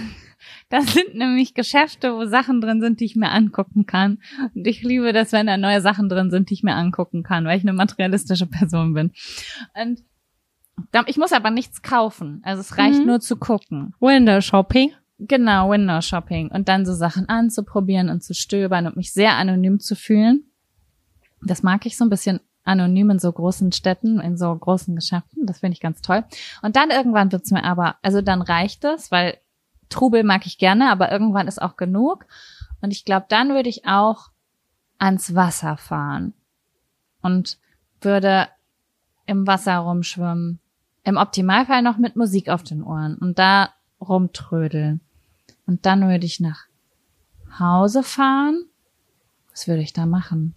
[SPEAKER 1] da sind nämlich Geschäfte, wo Sachen drin sind, die ich mir angucken kann. Und ich liebe das, wenn da neue Sachen drin sind, die ich mir angucken kann, weil ich eine materialistische Person bin. Und ich muss aber nichts kaufen. Also es reicht
[SPEAKER 2] Mhm.
[SPEAKER 1] nur zu gucken.
[SPEAKER 2] Window Shopping.
[SPEAKER 1] Genau, Window Shopping. Und dann so Sachen anzuprobieren und zu stöbern und mich sehr anonym zu fühlen. Das mag ich so ein bisschen anonym in so großen Städten, in so großen Geschäften. Das finde ich ganz toll. Und dann irgendwann wird's mir aber, also dann reicht es, weil Trubel mag ich gerne, aber irgendwann ist auch genug. Und ich glaube, dann würde ich auch ans Wasser fahren und würde im Wasser rumschwimmen. Im Optimalfall noch mit Musik auf den Ohren und da rumtrödeln. Und dann würde ich nach Hause fahren. Was würde ich da machen?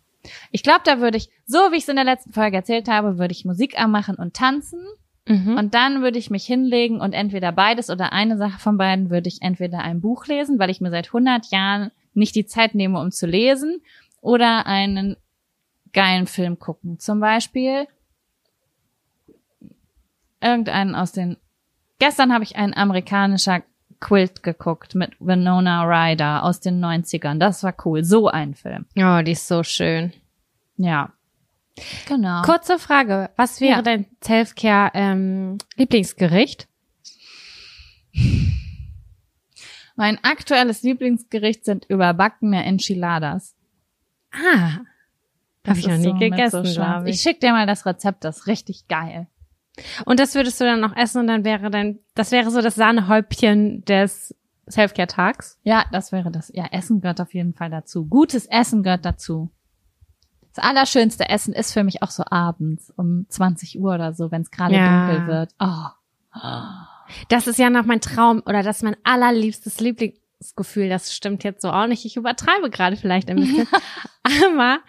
[SPEAKER 1] Ich glaube, da würde ich, so wie ich es in der letzten Folge erzählt habe, würde ich Musik anmachen und tanzen.
[SPEAKER 2] Mhm.
[SPEAKER 1] Und dann würde ich mich hinlegen und entweder beides oder eine Sache von beiden würde ich entweder ein Buch lesen, weil ich mir seit 100 Jahren nicht die Zeit nehme, um zu lesen, oder einen geilen Film gucken. Zum Beispiel irgendeinen aus den, gestern habe ich einen amerikanischer Quilt geguckt mit Winona Ryder aus den 90ern. Das war cool. So ein Film.
[SPEAKER 2] Oh, die ist so schön.
[SPEAKER 1] Ja. Genau.
[SPEAKER 2] Kurze Frage. Was wäre
[SPEAKER 1] Ja.
[SPEAKER 2] dein Selfcare ähm, Lieblingsgericht?
[SPEAKER 1] Mein aktuelles Lieblingsgericht sind überbackene Enchiladas.
[SPEAKER 2] Ah. Habe ich noch nie so gegessen, so glaube
[SPEAKER 1] ich. Ich schick dir mal das Rezept, das ist richtig geil.
[SPEAKER 2] Und das würdest du dann noch essen und dann wäre dann, das wäre so das Sahnehäubchen des Selfcare-Tags?
[SPEAKER 1] Ja, das wäre das. Ja, Essen gehört auf jeden Fall dazu. Gutes Essen gehört dazu. Das allerschönste Essen ist für mich auch so abends um 20 Uhr oder so, wenn es gerade ja. dunkel wird. Oh.
[SPEAKER 2] Das ist ja noch mein Traum oder das ist mein allerliebstes Lieblingsgefühl. Das stimmt jetzt so auch nicht. Ich übertreibe gerade vielleicht ein bisschen. Aber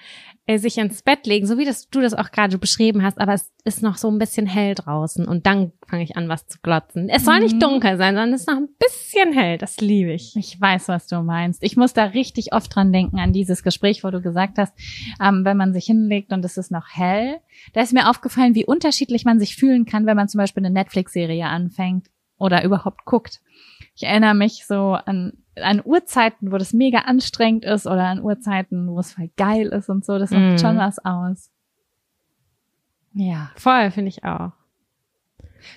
[SPEAKER 2] sich ins Bett legen, so wie das, du das auch gerade beschrieben hast, aber es ist noch so ein bisschen hell draußen und dann fange ich an, was zu glotzen. Es soll mhm. nicht dunkel sein, sondern es ist noch ein bisschen hell. Das liebe ich.
[SPEAKER 1] Ich weiß, was du meinst. Ich muss da richtig oft dran denken, an dieses Gespräch, wo du gesagt hast, ähm, wenn man sich hinlegt und es ist noch hell. Da ist mir aufgefallen, wie unterschiedlich man sich fühlen kann, wenn man zum Beispiel eine Netflix-Serie anfängt oder überhaupt guckt. Ich erinnere mich so an an Uhrzeiten, wo das mega anstrengend ist oder an Uhrzeiten, wo es voll geil ist und so, das macht mm. schon was aus.
[SPEAKER 2] Ja. Voll, finde ich auch.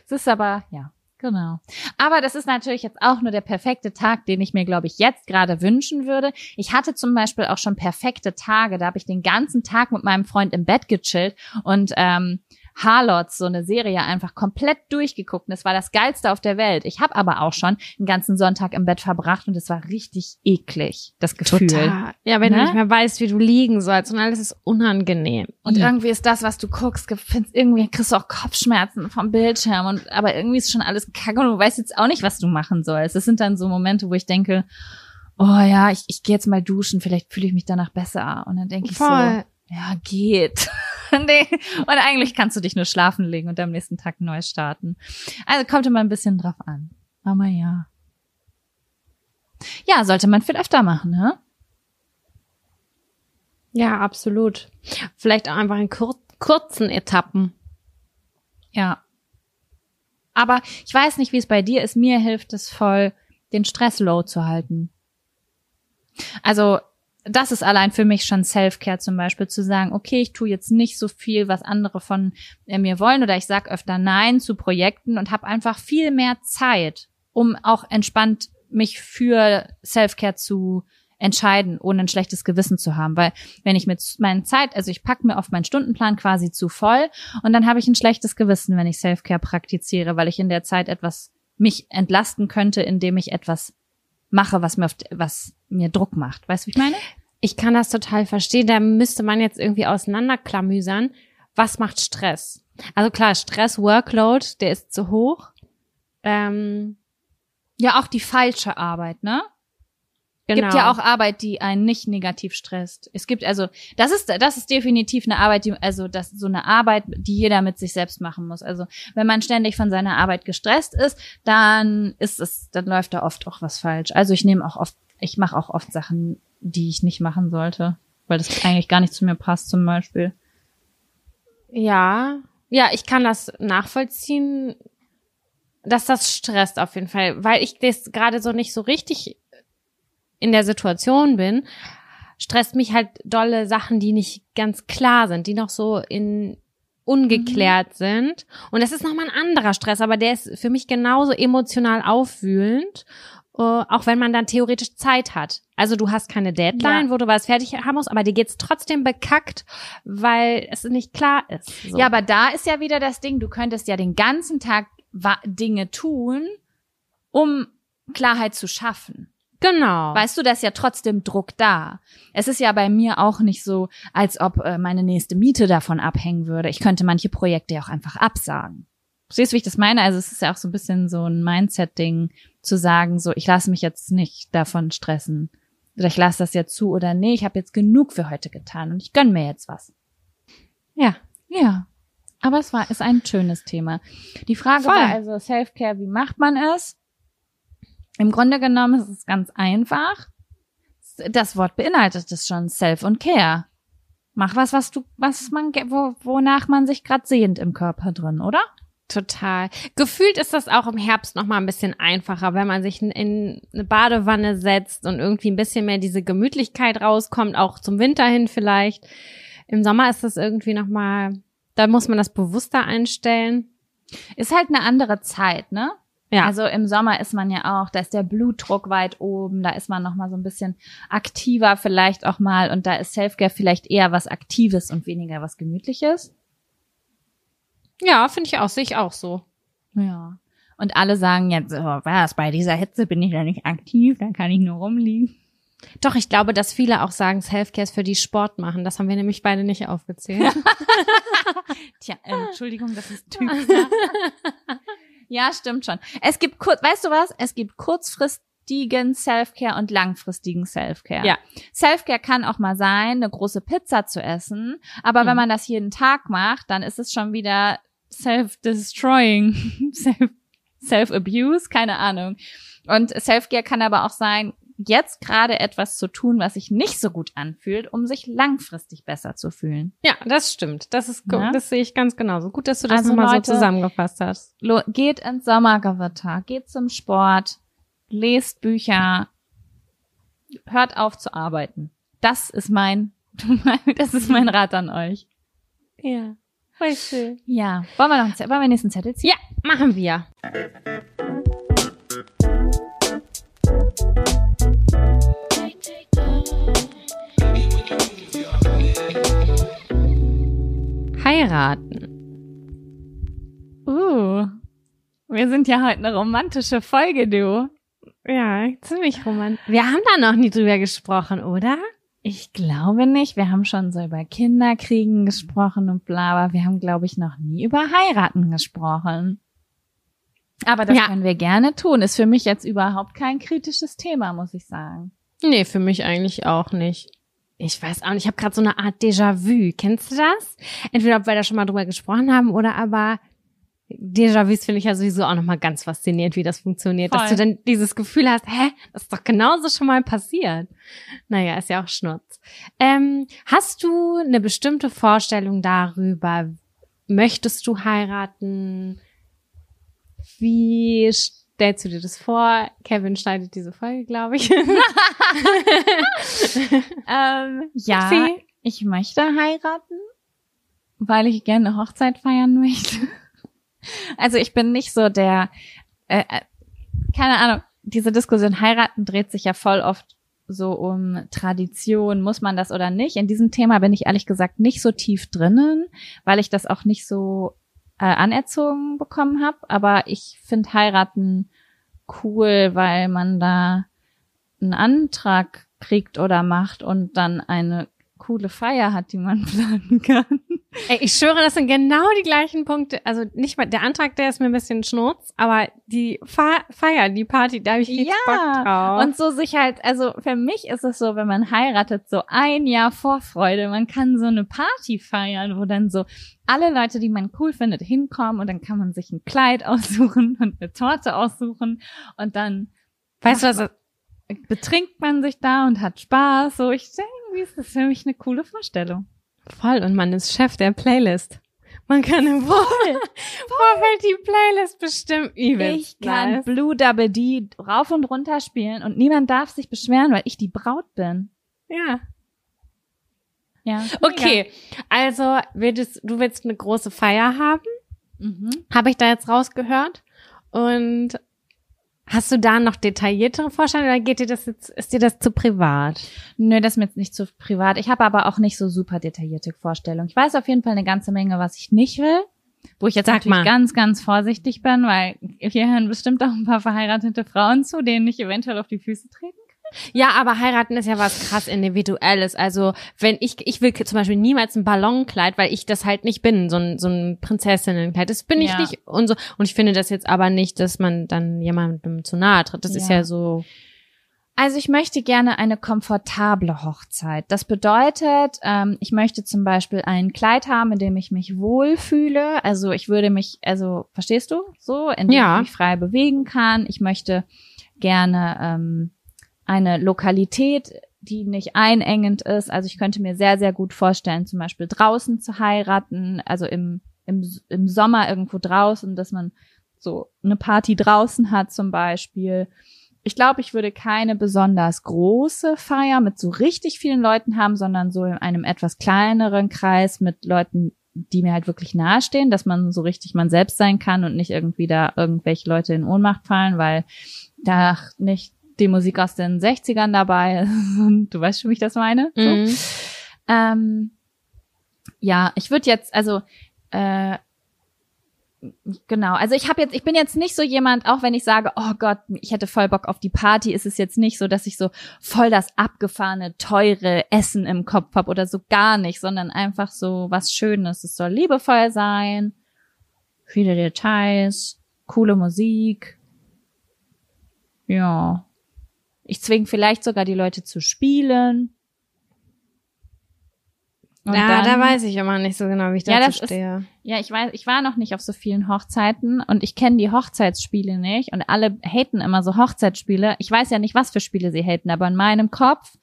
[SPEAKER 1] Es ist aber, ja, genau. Aber das ist natürlich jetzt auch nur der perfekte Tag, den ich mir, glaube ich, jetzt gerade wünschen würde. Ich hatte zum Beispiel auch schon perfekte Tage, da habe ich den ganzen Tag mit meinem Freund im Bett gechillt und ähm, Harlots, so eine Serie, einfach komplett durchgeguckt. Und es war das Geilste auf der Welt. Ich habe aber auch schon einen ganzen Sonntag im Bett verbracht und es war richtig eklig, das Gefühl. Total.
[SPEAKER 2] Ja, wenn ne? du nicht mehr weißt, wie du liegen sollst und alles ist unangenehm.
[SPEAKER 1] Und ja. irgendwie ist das, was du guckst, findest irgendwie kriegst du auch Kopfschmerzen vom Bildschirm und aber irgendwie ist schon alles kacke und du weißt jetzt auch nicht, was du machen sollst. Das sind dann so Momente, wo ich denke, oh ja, ich, ich gehe jetzt mal duschen, vielleicht fühle ich mich danach besser. Und dann denke ich so, ja, geht. und eigentlich kannst du dich nur schlafen legen und am nächsten Tag neu starten. Also kommt immer ein bisschen drauf an. Aber ja. Ja, sollte man viel öfter machen, ne?
[SPEAKER 2] Ja, absolut. Vielleicht auch einfach in kur kurzen Etappen.
[SPEAKER 1] Ja. Aber ich weiß nicht, wie es bei dir ist. Mir hilft es voll, den Stress low zu halten. Also das ist allein für mich schon Self-Care zum Beispiel, zu sagen, okay, ich tue jetzt nicht so viel, was andere von äh, mir wollen, oder ich sag öfter Nein zu Projekten und habe einfach viel mehr Zeit, um auch entspannt mich für Self-Care zu entscheiden, ohne ein schlechtes Gewissen zu haben. Weil wenn ich mit meiner Zeit, also ich packe mir oft meinen Stundenplan quasi zu voll und dann habe ich ein schlechtes Gewissen, wenn ich Self-Care praktiziere, weil ich in der Zeit etwas mich entlasten könnte, indem ich etwas mache, was mir, auf, was mir Druck macht. Weißt du, wie ich meine?
[SPEAKER 2] Ich kann das total verstehen. Da müsste man jetzt irgendwie auseinanderklamüsern. Was macht Stress? Also klar, Stress, Workload, der ist zu hoch.
[SPEAKER 1] Ähm, ja, auch die falsche Arbeit, ne? Genau. Gibt ja auch Arbeit, die einen nicht negativ stresst. Es gibt also, das ist, das ist definitiv eine Arbeit, die, also das so eine Arbeit, die jeder mit sich selbst machen muss. Also wenn man ständig von seiner Arbeit gestresst ist, dann ist es, dann läuft da oft auch was falsch. Also ich nehme auch oft, ich mache auch oft Sachen, die ich nicht machen sollte, weil das eigentlich gar nicht zu mir passt, zum Beispiel.
[SPEAKER 2] Ja, ja, ich kann das nachvollziehen, dass das stresst auf jeden Fall, weil ich das gerade so nicht so richtig in der Situation bin, stresst mich halt dolle Sachen, die nicht ganz klar sind, die noch so in ungeklärt mhm. sind. Und das ist nochmal ein anderer Stress, aber der ist für mich genauso emotional aufwühlend, uh, auch wenn man dann theoretisch Zeit hat. Also du hast keine Deadline, ja. wo du was fertig haben musst, aber dir geht's trotzdem bekackt, weil es nicht klar ist.
[SPEAKER 1] So. Ja, aber da ist ja wieder das Ding, du könntest ja den ganzen Tag Dinge tun, um Klarheit zu schaffen.
[SPEAKER 2] Genau.
[SPEAKER 1] Weißt du, da ist ja trotzdem Druck da. Es ist ja bei mir auch nicht so, als ob äh, meine nächste Miete davon abhängen würde. Ich könnte manche Projekte ja auch einfach absagen. Siehst du, wie ich das meine? Also es ist ja auch so ein bisschen so ein Mindset-Ding, zu sagen, so, ich lasse mich jetzt nicht davon stressen. Oder ich lasse das jetzt zu oder nee, ich habe jetzt genug für heute getan und ich gönn mir jetzt was.
[SPEAKER 2] Ja.
[SPEAKER 1] Ja. Aber es war, ist ein schönes Thema. Die Frage Voll. war also Self-Care, wie macht man es? Im Grunde genommen ist es ganz einfach. Das Wort beinhaltet es schon, Self und Care. Mach was, was du, was man, wo, wonach man sich gerade sehnt im Körper drin, oder?
[SPEAKER 2] Total. Gefühlt ist das auch im Herbst noch mal ein bisschen einfacher, wenn man sich in, in eine Badewanne setzt und irgendwie ein bisschen mehr diese Gemütlichkeit rauskommt, auch zum Winter hin vielleicht. Im Sommer ist das irgendwie noch mal, da muss man das bewusster einstellen.
[SPEAKER 1] Ist halt eine andere Zeit, ne? Ja. Also im Sommer ist man ja auch, da ist der Blutdruck weit oben, da ist man noch mal so ein bisschen aktiver vielleicht auch mal und da ist Selfcare vielleicht eher was Aktives und weniger was Gemütliches.
[SPEAKER 2] Ja, finde ich auch, sehe ich auch so.
[SPEAKER 1] Ja. Und alle sagen jetzt, oh, was, bei dieser Hitze bin ich ja nicht aktiv, dann kann ich nur rumliegen.
[SPEAKER 2] Doch, ich glaube, dass viele auch sagen, Selfcare ist für die Sport machen. Das haben wir nämlich beide nicht aufgezählt.
[SPEAKER 1] Tja, äh, Entschuldigung, das ist typisch. ja, stimmt schon. Es gibt kurz, weißt du was? Es gibt kurzfristigen Selfcare und langfristigen Selfcare.
[SPEAKER 2] Ja.
[SPEAKER 1] Selfcare kann auch mal sein, eine große Pizza zu essen, aber mhm. wenn man das jeden Tag macht, dann ist es schon wieder self-destroying, self-abuse, keine Ahnung. Und Selfcare kann aber auch sein, jetzt gerade etwas zu tun, was sich nicht so gut anfühlt, um sich langfristig besser zu fühlen.
[SPEAKER 2] Ja, das stimmt. Das ist ja? das sehe ich ganz genauso. Gut, dass du das also nochmal so zusammengefasst hast.
[SPEAKER 1] Geht ins Sommergewitter, geht zum Sport, lest Bücher, hört auf zu arbeiten. Das ist mein, das ist mein Rat an euch.
[SPEAKER 2] Ja. Voll schön.
[SPEAKER 1] Ja. Wollen wir noch, wollen wir den nächsten Zettel ziehen?
[SPEAKER 2] Ja, machen wir. Heiraten.
[SPEAKER 1] Uh, wir sind ja heute eine romantische Folge, du.
[SPEAKER 2] Ja, ziemlich romantisch. Wir haben da noch nie drüber gesprochen, oder?
[SPEAKER 1] Ich glaube nicht. Wir haben schon so über Kinderkriegen gesprochen und bla, aber wir haben, glaube ich, noch nie über Heiraten gesprochen. Aber das ja. können wir gerne tun. Ist für mich jetzt überhaupt kein kritisches Thema, muss ich sagen.
[SPEAKER 2] Nee, für mich eigentlich auch nicht. Ich weiß auch nicht, ich habe gerade so eine Art Déjà-vu. Kennst du das? Entweder ob wir da schon mal drüber gesprochen haben oder aber Déjà-vus finde ich ja sowieso auch nochmal ganz faszinierend, wie das funktioniert. Voll. Dass du dann dieses Gefühl hast, hä, das ist doch genauso schon mal passiert. Naja, ist ja auch Schnurz. Ähm, hast du eine bestimmte Vorstellung darüber, möchtest du heiraten? Wie stellst du dir das vor? Kevin schneidet diese Folge, glaube ich.
[SPEAKER 1] ähm, ja, Sie? ich möchte heiraten, weil ich gerne Hochzeit feiern möchte. Also ich bin nicht so der, äh, äh, keine Ahnung, diese Diskussion heiraten dreht sich ja voll oft so um Tradition, muss man das oder nicht? In diesem Thema bin ich ehrlich gesagt nicht so tief drinnen, weil ich das auch nicht so äh, anerzogen bekommen habe. Aber ich finde heiraten cool, weil man da einen Antrag kriegt oder macht und dann eine coole Feier hat, die man planen kann.
[SPEAKER 2] Ey, ich schwöre, das sind genau die gleichen Punkte. Also nicht mal der Antrag, der ist mir ein bisschen schnurz, aber die Feier, die Party, da habe ich richtig ja, Bock drauf.
[SPEAKER 1] Und so sich halt, also für mich ist es so, wenn man heiratet, so ein Jahr Vorfreude. Man kann so eine Party feiern, wo dann so alle Leute, die man cool findet, hinkommen und dann kann man sich ein Kleid aussuchen und eine Torte aussuchen und dann
[SPEAKER 2] Weißt du was?
[SPEAKER 1] Betrinkt man sich da und hat Spaß. So, ich denke, irgendwie ist das für mich eine coole Vorstellung.
[SPEAKER 2] Voll, und man ist Chef der Playlist. Man kann im Voll, Vorfeld die Playlist bestimmen.
[SPEAKER 1] Ich kann nice. Blue Double D rauf und runter spielen und niemand darf sich beschweren, weil ich die Braut bin.
[SPEAKER 2] Ja. Ja. Okay, also willst, du willst eine große Feier haben? Mhm. Habe ich da jetzt rausgehört? Und Hast du da noch detailliertere Vorstellungen oder geht dir das jetzt, ist dir das zu privat?
[SPEAKER 1] Nö, das ist mir jetzt nicht zu privat. Ich habe aber auch nicht so super detaillierte Vorstellungen. Ich weiß auf jeden Fall eine ganze Menge, was ich nicht will. Wo ich jetzt Sag natürlich mal. ganz, ganz vorsichtig bin, weil hier hören bestimmt auch ein paar verheiratete Frauen zu, denen ich eventuell auf die Füße treten
[SPEAKER 2] ja, aber heiraten ist ja was krass individuelles. Also wenn ich, ich will zum Beispiel niemals ein Ballonkleid, weil ich das halt nicht bin, so ein, so ein Prinzessinnenkleid. Das bin ich ja. nicht und so. Und ich finde das jetzt aber nicht, dass man dann jemandem zu nahe tritt. Das ja. ist ja so.
[SPEAKER 1] Also ich möchte gerne eine komfortable Hochzeit. Das bedeutet, ähm, ich möchte zum Beispiel ein Kleid haben, in dem ich mich wohlfühle. Also ich würde mich, also verstehst du, so, in dem ja. ich mich frei bewegen kann. Ich möchte gerne ähm, eine Lokalität, die nicht einengend ist. Also ich könnte mir sehr, sehr gut vorstellen, zum Beispiel draußen zu heiraten, also im, im, im Sommer irgendwo draußen, dass man so eine Party draußen hat zum Beispiel. Ich glaube, ich würde keine besonders große Feier mit so richtig vielen Leuten haben, sondern so in einem etwas kleineren Kreis mit Leuten, die mir halt wirklich nahestehen, dass man so richtig man selbst sein kann und nicht irgendwie da irgendwelche Leute in Ohnmacht fallen, weil da nicht die Musik aus den 60ern dabei du weißt schon, wie ich das meine?
[SPEAKER 2] Mhm.
[SPEAKER 1] So. Ähm, ja, ich würde jetzt, also äh, genau, also ich habe jetzt, ich bin jetzt nicht so jemand, auch wenn ich sage, oh Gott, ich hätte voll Bock auf die Party, ist es jetzt nicht so, dass ich so voll das abgefahrene, teure Essen im Kopf habe oder so gar nicht, sondern einfach so was Schönes. Es soll liebevoll sein, viele Details, coole Musik. Ja. Ich zwinge vielleicht sogar die Leute zu spielen. Und
[SPEAKER 2] ja,
[SPEAKER 1] dann-
[SPEAKER 2] da weiß ich immer nicht so genau, wie ich
[SPEAKER 1] Ja,
[SPEAKER 2] dazu
[SPEAKER 1] das ist-
[SPEAKER 2] stehe.
[SPEAKER 1] Ja, ich weiß, ich war noch nicht auf so vielen Hochzeiten und ich kenne die Hochzeitsspiele nicht und alle haten immer so Hochzeitsspiele. Ich weiß ja nicht, was für Spiele sie haten, aber in meinem Kopf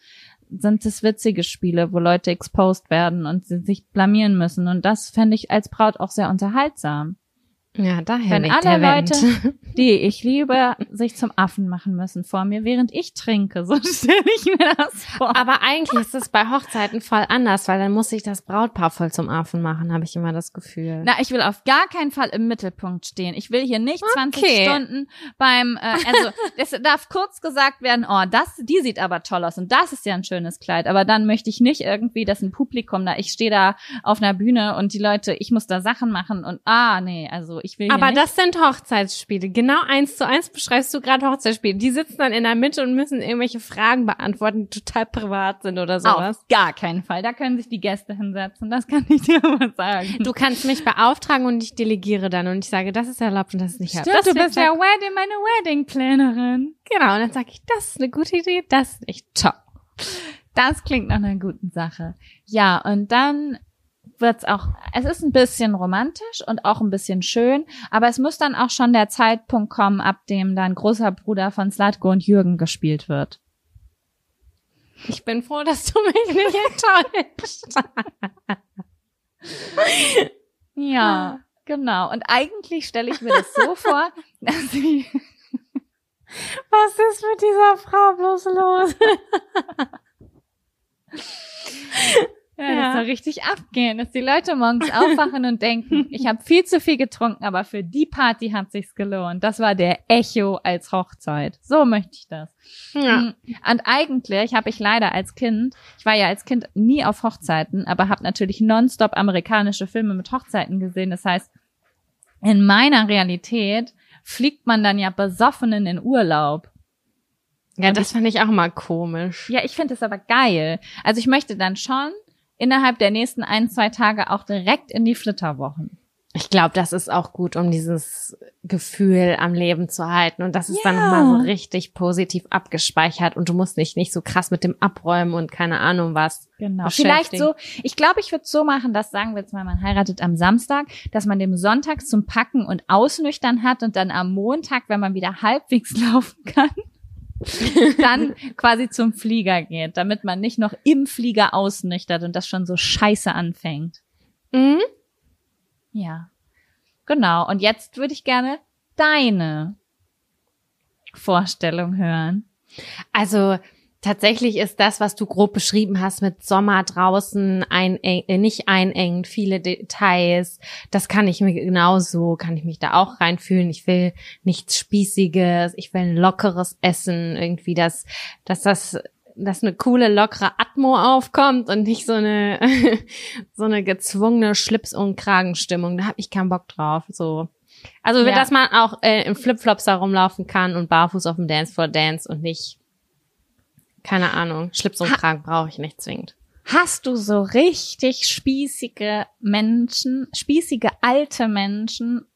[SPEAKER 1] sind es witzige Spiele, wo Leute exposed werden und sie sich blamieren müssen und das fände ich als Braut auch sehr unterhaltsam.
[SPEAKER 2] Ja, daher
[SPEAKER 1] Wenn
[SPEAKER 2] liegt
[SPEAKER 1] alle Leute, die ich liebe, sich zum Affen machen müssen vor mir, während ich trinke, so stelle ich mir das vor.
[SPEAKER 2] Aber eigentlich ist es bei Hochzeiten voll anders, weil dann muss sich das Brautpaar voll zum Affen machen, habe ich immer das Gefühl.
[SPEAKER 1] Na, ich will auf gar keinen Fall im Mittelpunkt stehen. Ich will hier nicht 20
[SPEAKER 2] Okay.
[SPEAKER 1] Stunden beim, äh, also es darf kurz gesagt werden, oh, das, die sieht aber toll aus und das ist ja ein schönes Kleid. Aber dann möchte ich nicht irgendwie, dass ein Publikum da, ich stehe da auf einer Bühne und die Leute, ich muss da Sachen machen und ah, nee, also ich will
[SPEAKER 2] Aber das sind Hochzeitsspiele. Genau eins zu eins beschreibst du gerade Hochzeitsspiele. Die sitzen dann in der Mitte und müssen irgendwelche Fragen beantworten, die total privat sind oder sowas.
[SPEAKER 1] auf gar keinen Fall. Da können sich die Gäste hinsetzen. Das kann ich dir mal sagen.
[SPEAKER 2] Du kannst mich beauftragen und ich delegiere dann und ich sage, das ist erlaubt und das ist nicht erlaubt.
[SPEAKER 1] Stimmt,
[SPEAKER 2] Das
[SPEAKER 1] du bist ja. Wedding, meine Wedding-Plannerin.
[SPEAKER 2] Genau, und dann sage ich, das ist eine gute Idee, das ist nicht top.
[SPEAKER 1] Das klingt nach einer guten Sache. Ja, und dann wird's auch, es ist ein bisschen romantisch und auch ein bisschen schön, aber es muss dann auch schon der Zeitpunkt kommen, ab dem dann großer Bruder von Slatko und Jürgen gespielt wird.
[SPEAKER 2] Ich bin froh, dass du mich nicht enttäuscht.
[SPEAKER 1] Ja, genau. Und eigentlich stelle ich mir das so vor, dass sie,
[SPEAKER 2] Was ist mit dieser Frau bloß los?
[SPEAKER 1] Ja,
[SPEAKER 2] Ja.
[SPEAKER 1] das soll richtig abgehen, dass die Leute morgens aufwachen und denken, ich habe viel zu viel getrunken, aber für die Party hat sich's gelohnt. Das war der Echo als Hochzeit. So möchte ich das.
[SPEAKER 2] Ja.
[SPEAKER 1] Mm, Und eigentlich habe ich leider als Kind, ich war ja als Kind nie auf Hochzeiten, aber habe natürlich nonstop amerikanische Filme mit Hochzeiten gesehen. Das heißt, in meiner Realität fliegt man dann ja besoffen in Urlaub.
[SPEAKER 2] Ja, das fand ich auch mal komisch.
[SPEAKER 1] Ja, ich finde es aber geil. Also ich möchte dann schon innerhalb der nächsten ein, zwei Tage auch direkt in die Flitterwochen.
[SPEAKER 2] Ich glaube, das ist auch gut, um dieses Gefühl am Leben zu halten. Und das ist dann
[SPEAKER 1] Ja.
[SPEAKER 2] nochmal so richtig positiv abgespeichert und du musst dich nicht so krass mit dem Abräumen und keine Ahnung was.
[SPEAKER 1] Genau. Vielleicht so, ich glaube, ich würde so machen, dass sagen wir jetzt mal, man heiratet am Samstag, dass man dem Sonntag zum Packen und Ausnüchtern hat und dann am Montag, wenn man wieder halbwegs laufen kann, dann quasi zum Flieger geht, damit man nicht noch im Flieger ausnüchtert und das schon so scheiße anfängt.
[SPEAKER 2] Mhm.
[SPEAKER 1] Ja. Genau. Und jetzt würde ich gerne deine Vorstellung hören.
[SPEAKER 2] Also tatsächlich ist das, was du grob beschrieben hast mit Sommer draußen, ein, äh, nicht einengend, viele Details, das kann ich mir genauso, kann ich mich da auch reinfühlen. Ich will nichts Spießiges, ich will ein lockeres Essen, irgendwie das, dass das dass eine coole, lockere Atmo aufkommt und nicht so eine, so eine gezwungene Schlips- und Kragenstimmung. Da habe ich keinen Bock drauf. So. Also,
[SPEAKER 1] Ja.
[SPEAKER 2] dass man auch äh, in Flipflops da rumlaufen kann und barfuß auf dem Dancefloor dance und nicht, keine Ahnung, Schlips und Kragen brauche ich nicht zwingend.
[SPEAKER 1] Hast du so richtig spießige Menschen, spießige alte Menschen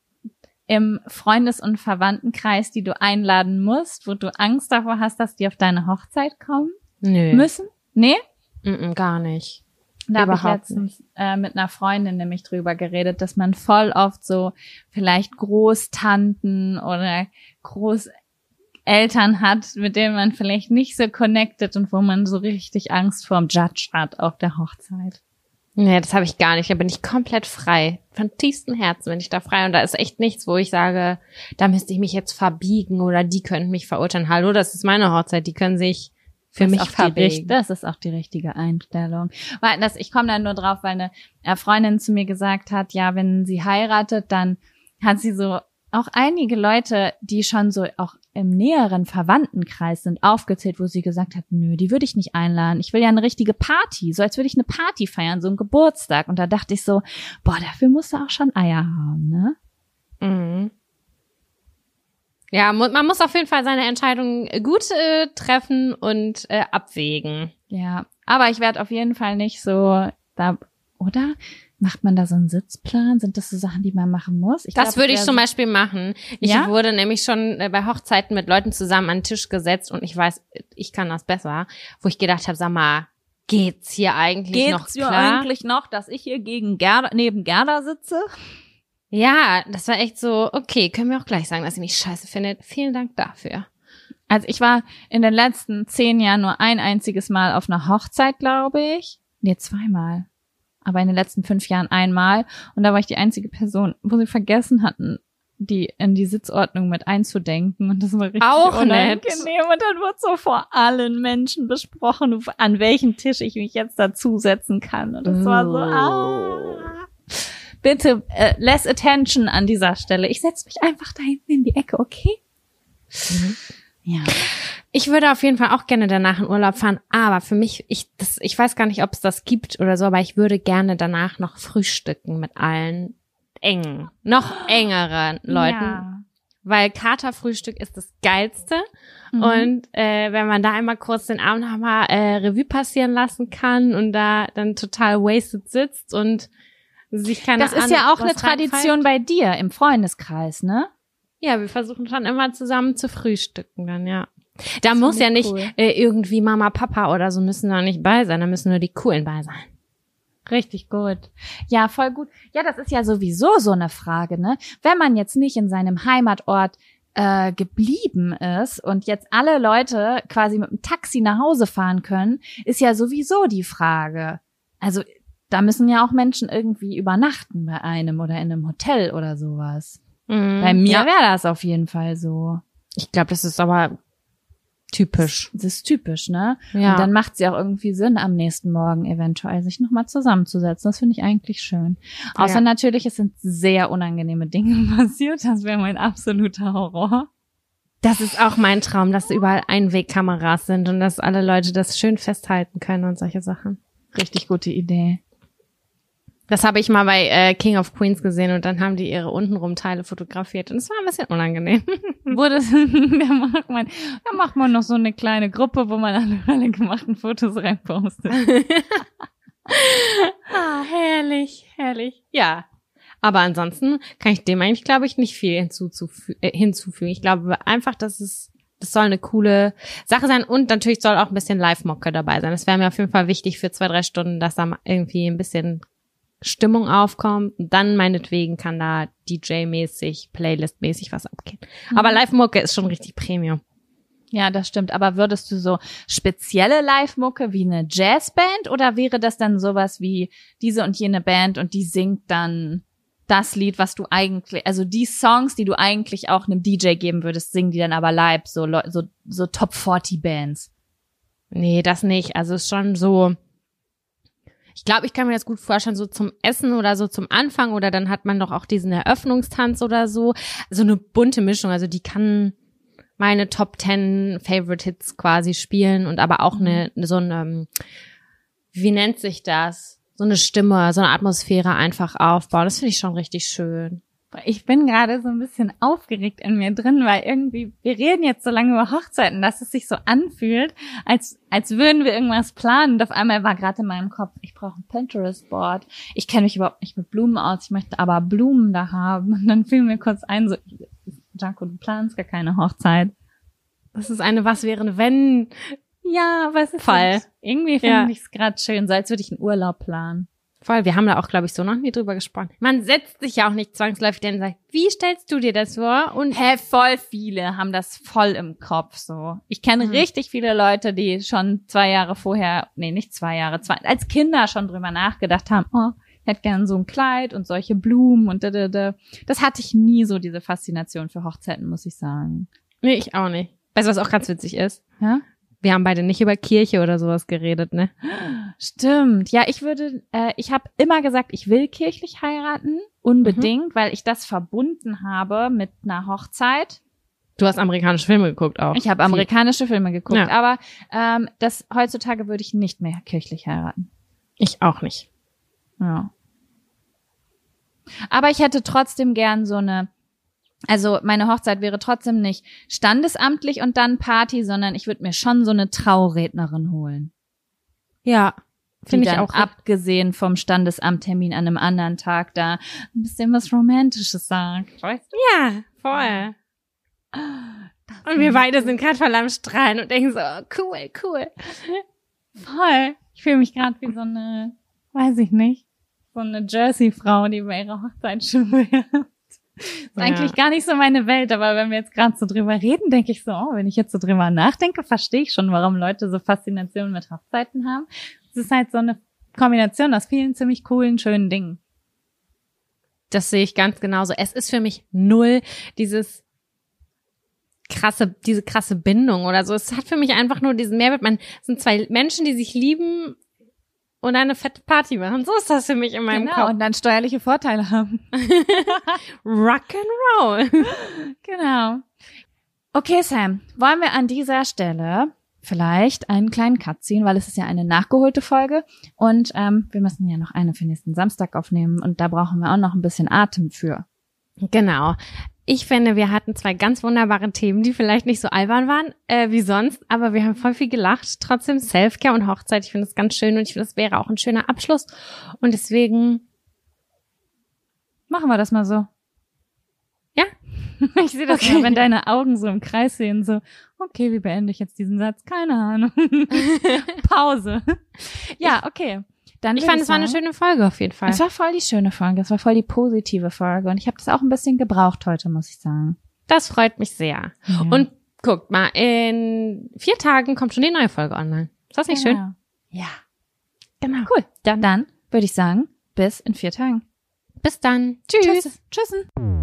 [SPEAKER 1] im Freundes- und Verwandtenkreis, die du einladen musst, wo du Angst davor hast, dass die auf deine Hochzeit kommen
[SPEAKER 2] Nö,
[SPEAKER 1] müssen? Nee?
[SPEAKER 2] Mm-mm, gar nicht.
[SPEAKER 1] Da habe ich letztens äh, mit einer Freundin nämlich drüber geredet, dass man voll oft so vielleicht Großtanten oder Großeltern hat, mit denen man vielleicht nicht so connected und wo man so richtig Angst vorm Judge hat auf der Hochzeit.
[SPEAKER 2] Nee, das habe ich gar nicht. Da bin ich komplett frei. Von tiefstem Herzen bin ich da frei. Und da ist echt nichts, wo ich sage, da müsste ich mich jetzt verbiegen oder die könnten mich verurteilen. Hallo, das ist meine Hochzeit. Die können sich für
[SPEAKER 1] das
[SPEAKER 2] mich verwegen.
[SPEAKER 1] Das ist auch die richtige Einstellung. Weil das, ich komme da nur drauf, weil eine äh, Freundin zu mir gesagt hat, ja, wenn sie heiratet, dann hat sie so auch einige Leute, die schon so auch im näheren Verwandtenkreis sind, aufgezählt, wo sie gesagt hat, nö, die würde ich nicht einladen. Ich will ja eine richtige Party, so als würde ich eine Party feiern, so einen Geburtstag. Und da dachte ich so, boah, dafür musst du auch schon Eier haben, ne?
[SPEAKER 2] Mhm. Ja, man muss auf jeden Fall seine Entscheidung gut äh, treffen und äh, abwägen.
[SPEAKER 1] Ja, aber ich werde auf jeden Fall nicht so da, oder? Macht man da so einen Sitzplan? Sind das so Sachen, die man machen muss? Ich
[SPEAKER 2] Das
[SPEAKER 1] glaub,
[SPEAKER 2] würde ich zum Beispiel machen. Ich
[SPEAKER 1] Ja?
[SPEAKER 2] wurde nämlich schon äh, bei Hochzeiten mit Leuten zusammen an den Tisch gesetzt und ich weiß, ich kann das besser, wo ich gedacht habe, sag mal, geht's hier eigentlich noch
[SPEAKER 1] Geht's
[SPEAKER 2] klar?
[SPEAKER 1] eigentlich noch, dass ich hier gegen Gerda, neben Gerda sitze?
[SPEAKER 2] Ja, das war echt so, okay, können wir auch gleich sagen, dass ihr mich scheiße findet. Vielen Dank dafür.
[SPEAKER 1] Also ich war in den letzten zehn Jahren nur ein einziges Mal auf einer Hochzeit, glaube ich. Nee, zweimal. Aber in den letzten fünf Jahren einmal. Und da war ich die einzige Person, wo sie vergessen hatten, die in die Sitzordnung mit einzudenken. Und das war richtig
[SPEAKER 2] Auch nett.
[SPEAKER 1] unangenehm. Und dann wird so vor allen Menschen besprochen, an welchem Tisch ich mich jetzt dazusetzen kann. Und das war so,
[SPEAKER 2] Oh.
[SPEAKER 1] ah. Bitte, äh, less attention an dieser Stelle. Ich setze mich einfach da hinten in die Ecke, okay? Ja.
[SPEAKER 2] Ich würde auf jeden Fall auch gerne danach in Urlaub fahren, aber für mich, ich, das, ich weiß gar nicht, ob es das gibt oder so, aber ich würde gerne danach noch frühstücken mit allen engen, noch engeren Leuten,
[SPEAKER 1] Ja.
[SPEAKER 2] weil Katerfrühstück ist das geilste
[SPEAKER 1] Mhm.
[SPEAKER 2] und äh, wenn man da einmal kurz den Abend nochmal äh, Revue passieren lassen kann und da dann total wasted sitzt und sich keine
[SPEAKER 1] Das ist
[SPEAKER 2] Ahnung,
[SPEAKER 1] ja auch eine Tradition bei dir im Freundeskreis, ne?
[SPEAKER 2] Ja, wir versuchen schon immer zusammen zu frühstücken dann, ja. Da muss ja
[SPEAKER 1] ich
[SPEAKER 2] nicht
[SPEAKER 1] cool.
[SPEAKER 2] äh, irgendwie Mama, Papa oder so müssen da nicht bei sein, da müssen nur die Coolen bei sein.
[SPEAKER 1] Richtig gut. Ja, voll gut. Ja, das ist ja sowieso so eine Frage, ne? Wenn man jetzt nicht in seinem Heimatort äh, geblieben ist und jetzt alle Leute quasi mit dem Taxi nach Hause fahren können, ist ja sowieso die Frage. Also da müssen ja auch Menschen irgendwie übernachten bei einem oder in einem Hotel oder sowas. Bei mir
[SPEAKER 2] Ja.
[SPEAKER 1] wäre das auf jeden Fall so.
[SPEAKER 2] Ich glaube, das ist aber typisch.
[SPEAKER 1] Das ist typisch, ne?
[SPEAKER 2] Ja.
[SPEAKER 1] Und dann macht es ja auch irgendwie Sinn, am nächsten Morgen eventuell sich nochmal zusammenzusetzen. Das finde ich eigentlich schön. Außer
[SPEAKER 2] Ja.
[SPEAKER 1] natürlich, es sind sehr unangenehme Dinge passiert. Das wäre mein absoluter Horror.
[SPEAKER 2] das ist auch mein Traum, dass überall Einwegkameras sind und dass alle Leute das schön festhalten können und solche Sachen.
[SPEAKER 1] Richtig gute Idee.
[SPEAKER 2] Das habe ich mal bei äh, King of Queens gesehen und dann haben die ihre untenrum Teile fotografiert und es war ein bisschen unangenehm.
[SPEAKER 1] Wurde da macht man, da macht man noch so eine kleine Gruppe, wo man alle, gemachten Fotos reinpostet.
[SPEAKER 2] Ah, herrlich, herrlich. Ja. Aber ansonsten kann ich dem eigentlich, glaube ich, nicht viel hinzuzufü äh, hinzufügen. Ich glaube einfach, dass es, das soll eine coole Sache sein und natürlich soll auch ein bisschen Live-Mocke dabei sein. Das wäre mir auf jeden Fall wichtig für zwei, drei Stunden, dass da irgendwie ein bisschen Stimmung aufkommt. Dann meinetwegen kann da DJ-mäßig, Playlist-mäßig was abgehen. Aber Live-Mucke ist schon richtig Premium.
[SPEAKER 1] Ja, das stimmt. Aber würdest du so spezielle Live-Mucke wie eine Jazzband oder wäre das dann sowas wie diese und jene Band und die singt dann das Lied, was du eigentlich, also die Songs, die du eigentlich auch einem DJ geben würdest, singen die dann aber live, so, so, so Top 40 Bands.
[SPEAKER 2] Nee, das nicht. Also ist schon so. Ich glaube, ich kann mir das gut vorstellen, so zum Essen oder so zum Anfang oder dann hat man doch auch diesen Eröffnungstanz oder so. So eine bunte Mischung. Also die kann meine Top 10 Favorite Hits quasi spielen und aber auch eine, so eine, wie nennt sich das? So eine Stimme, so eine Atmosphäre einfach aufbauen. Das finde ich schon richtig schön.
[SPEAKER 1] Ich bin gerade so ein bisschen aufgeregt in mir drin, weil irgendwie, wir reden jetzt so lange über Hochzeiten, dass es sich so anfühlt, als, als würden wir irgendwas planen. Und auf einmal war gerade in meinem Kopf, ich brauche ein Pinterest-Board. Ich kenne mich überhaupt nicht mit Blumen aus, ich möchte aber Blumen da haben. Und dann fiel mir kurz ein, so, Janko, du planst gar keine Hochzeit.
[SPEAKER 2] Das ist eine Was wären wenn
[SPEAKER 1] Ja, es ist
[SPEAKER 2] Fall.
[SPEAKER 1] Irgendwie finde
[SPEAKER 2] Ja.
[SPEAKER 1] ich es gerade schön, so als würde ich einen Urlaub planen.
[SPEAKER 2] Voll, wir haben da auch, glaube ich, so noch nie drüber gesprochen. Man setzt sich ja auch nicht zwangsläufig denn sagt, wie stellst du dir das vor? Und
[SPEAKER 1] Hä, voll viele haben das voll im Kopf so. Ich kenne
[SPEAKER 2] Mhm.
[SPEAKER 1] richtig viele Leute, die schon zwei Jahre vorher, nee, nicht zwei Jahre, zwei, als Kinder schon drüber nachgedacht haben, oh, ich hätte gern so ein Kleid und solche Blumen und da, da, da. Das hatte ich nie so, diese Faszination für Hochzeiten, muss ich sagen.
[SPEAKER 2] nee, ich auch nicht. Weißt du, was auch ganz witzig ist?
[SPEAKER 1] Ja?
[SPEAKER 2] Wir haben beide nicht über Kirche oder sowas geredet, ne?
[SPEAKER 1] Stimmt. Ja, ich würde, äh, ich habe immer gesagt, ich will kirchlich heiraten, unbedingt, mhm. weil ich das verbunden habe mit einer Hochzeit.
[SPEAKER 2] Du hast amerikanische Filme geguckt auch.
[SPEAKER 1] Ich habe amerikanische Filme geguckt, ja. aber ähm, das heutzutage würde ich nicht mehr kirchlich heiraten.
[SPEAKER 2] Ich auch nicht.
[SPEAKER 1] Ja. Aber ich hätte trotzdem gern so eine also meine Hochzeit wäre trotzdem nicht standesamtlich und dann Party, sondern ich würde mir schon so eine Traurednerin holen.
[SPEAKER 2] Ja,
[SPEAKER 1] finde ich auch. Abgesehen vom Standesamttermin an einem anderen Tag da ein bisschen was Romantisches sagt.
[SPEAKER 2] Weißt du? Ja, voll. Das und wir beide sind gerade voll am Strahlen und denken so, oh, cool, cool.
[SPEAKER 1] Voll. Ich fühle mich gerade wie so eine, weiß ich nicht, so eine Jersey-Frau, die bei ihrer Hochzeit schwört. Ist ja. eigentlich gar nicht so meine Welt, aber wenn wir jetzt gerade so drüber reden, denke ich so, oh, wenn ich jetzt so drüber nachdenke, verstehe ich schon, warum Leute so Faszinationen mit Hochzeiten haben. Es ist halt so eine Kombination aus vielen ziemlich coolen, schönen Dingen.
[SPEAKER 2] Das sehe ich ganz genauso. Es ist für mich null dieses krasse, diese krasse Bindung oder so. Es hat für mich einfach nur diesen Mehrwert. Man sind zwei Menschen, die sich lieben, und eine fette Party machen. So ist das für mich in meinem
[SPEAKER 1] genau,
[SPEAKER 2] Kopf.
[SPEAKER 1] und dann steuerliche Vorteile haben.
[SPEAKER 2] Rock and Roll.
[SPEAKER 1] genau. Okay, Sam, wollen wir an dieser Stelle vielleicht einen kleinen Cut ziehen, weil es ist ja eine nachgeholte Folge und ähm, wir müssen ja noch eine für nächsten Samstag aufnehmen und da brauchen wir auch noch ein bisschen Atem für.
[SPEAKER 2] Genau. Ich finde, wir hatten zwei ganz wunderbare Themen, die vielleicht nicht so albern waren äh, wie sonst, aber wir haben voll viel gelacht. Trotzdem Selfcare und Hochzeit. Ich finde das ganz schön und ich finde, das wäre auch ein schöner Abschluss. Und deswegen
[SPEAKER 1] machen wir das mal so.
[SPEAKER 2] Ja?
[SPEAKER 1] Ich sehe das okay. ja, wenn deine Augen so im Kreis sehen, so, okay, wie beende ich jetzt diesen Satz? Keine Ahnung. Pause. Ja, okay.
[SPEAKER 2] Dann ich fand, ich es war eine schöne Folge auf jeden Fall.
[SPEAKER 1] Es war voll die schöne Folge. Es war voll die positive Folge. Und ich habe das auch ein bisschen gebraucht heute, muss ich sagen.
[SPEAKER 2] Das freut mich sehr. Ja. Und guckt mal, in vier Tagen kommt schon die neue Folge online. Ist das nicht genau. schön?
[SPEAKER 1] Ja. Genau. Cool. Dann, dann würde ich sagen, bis in vier Tagen.
[SPEAKER 2] Bis dann.
[SPEAKER 1] Tschüss. Tschüss. Tschüssen.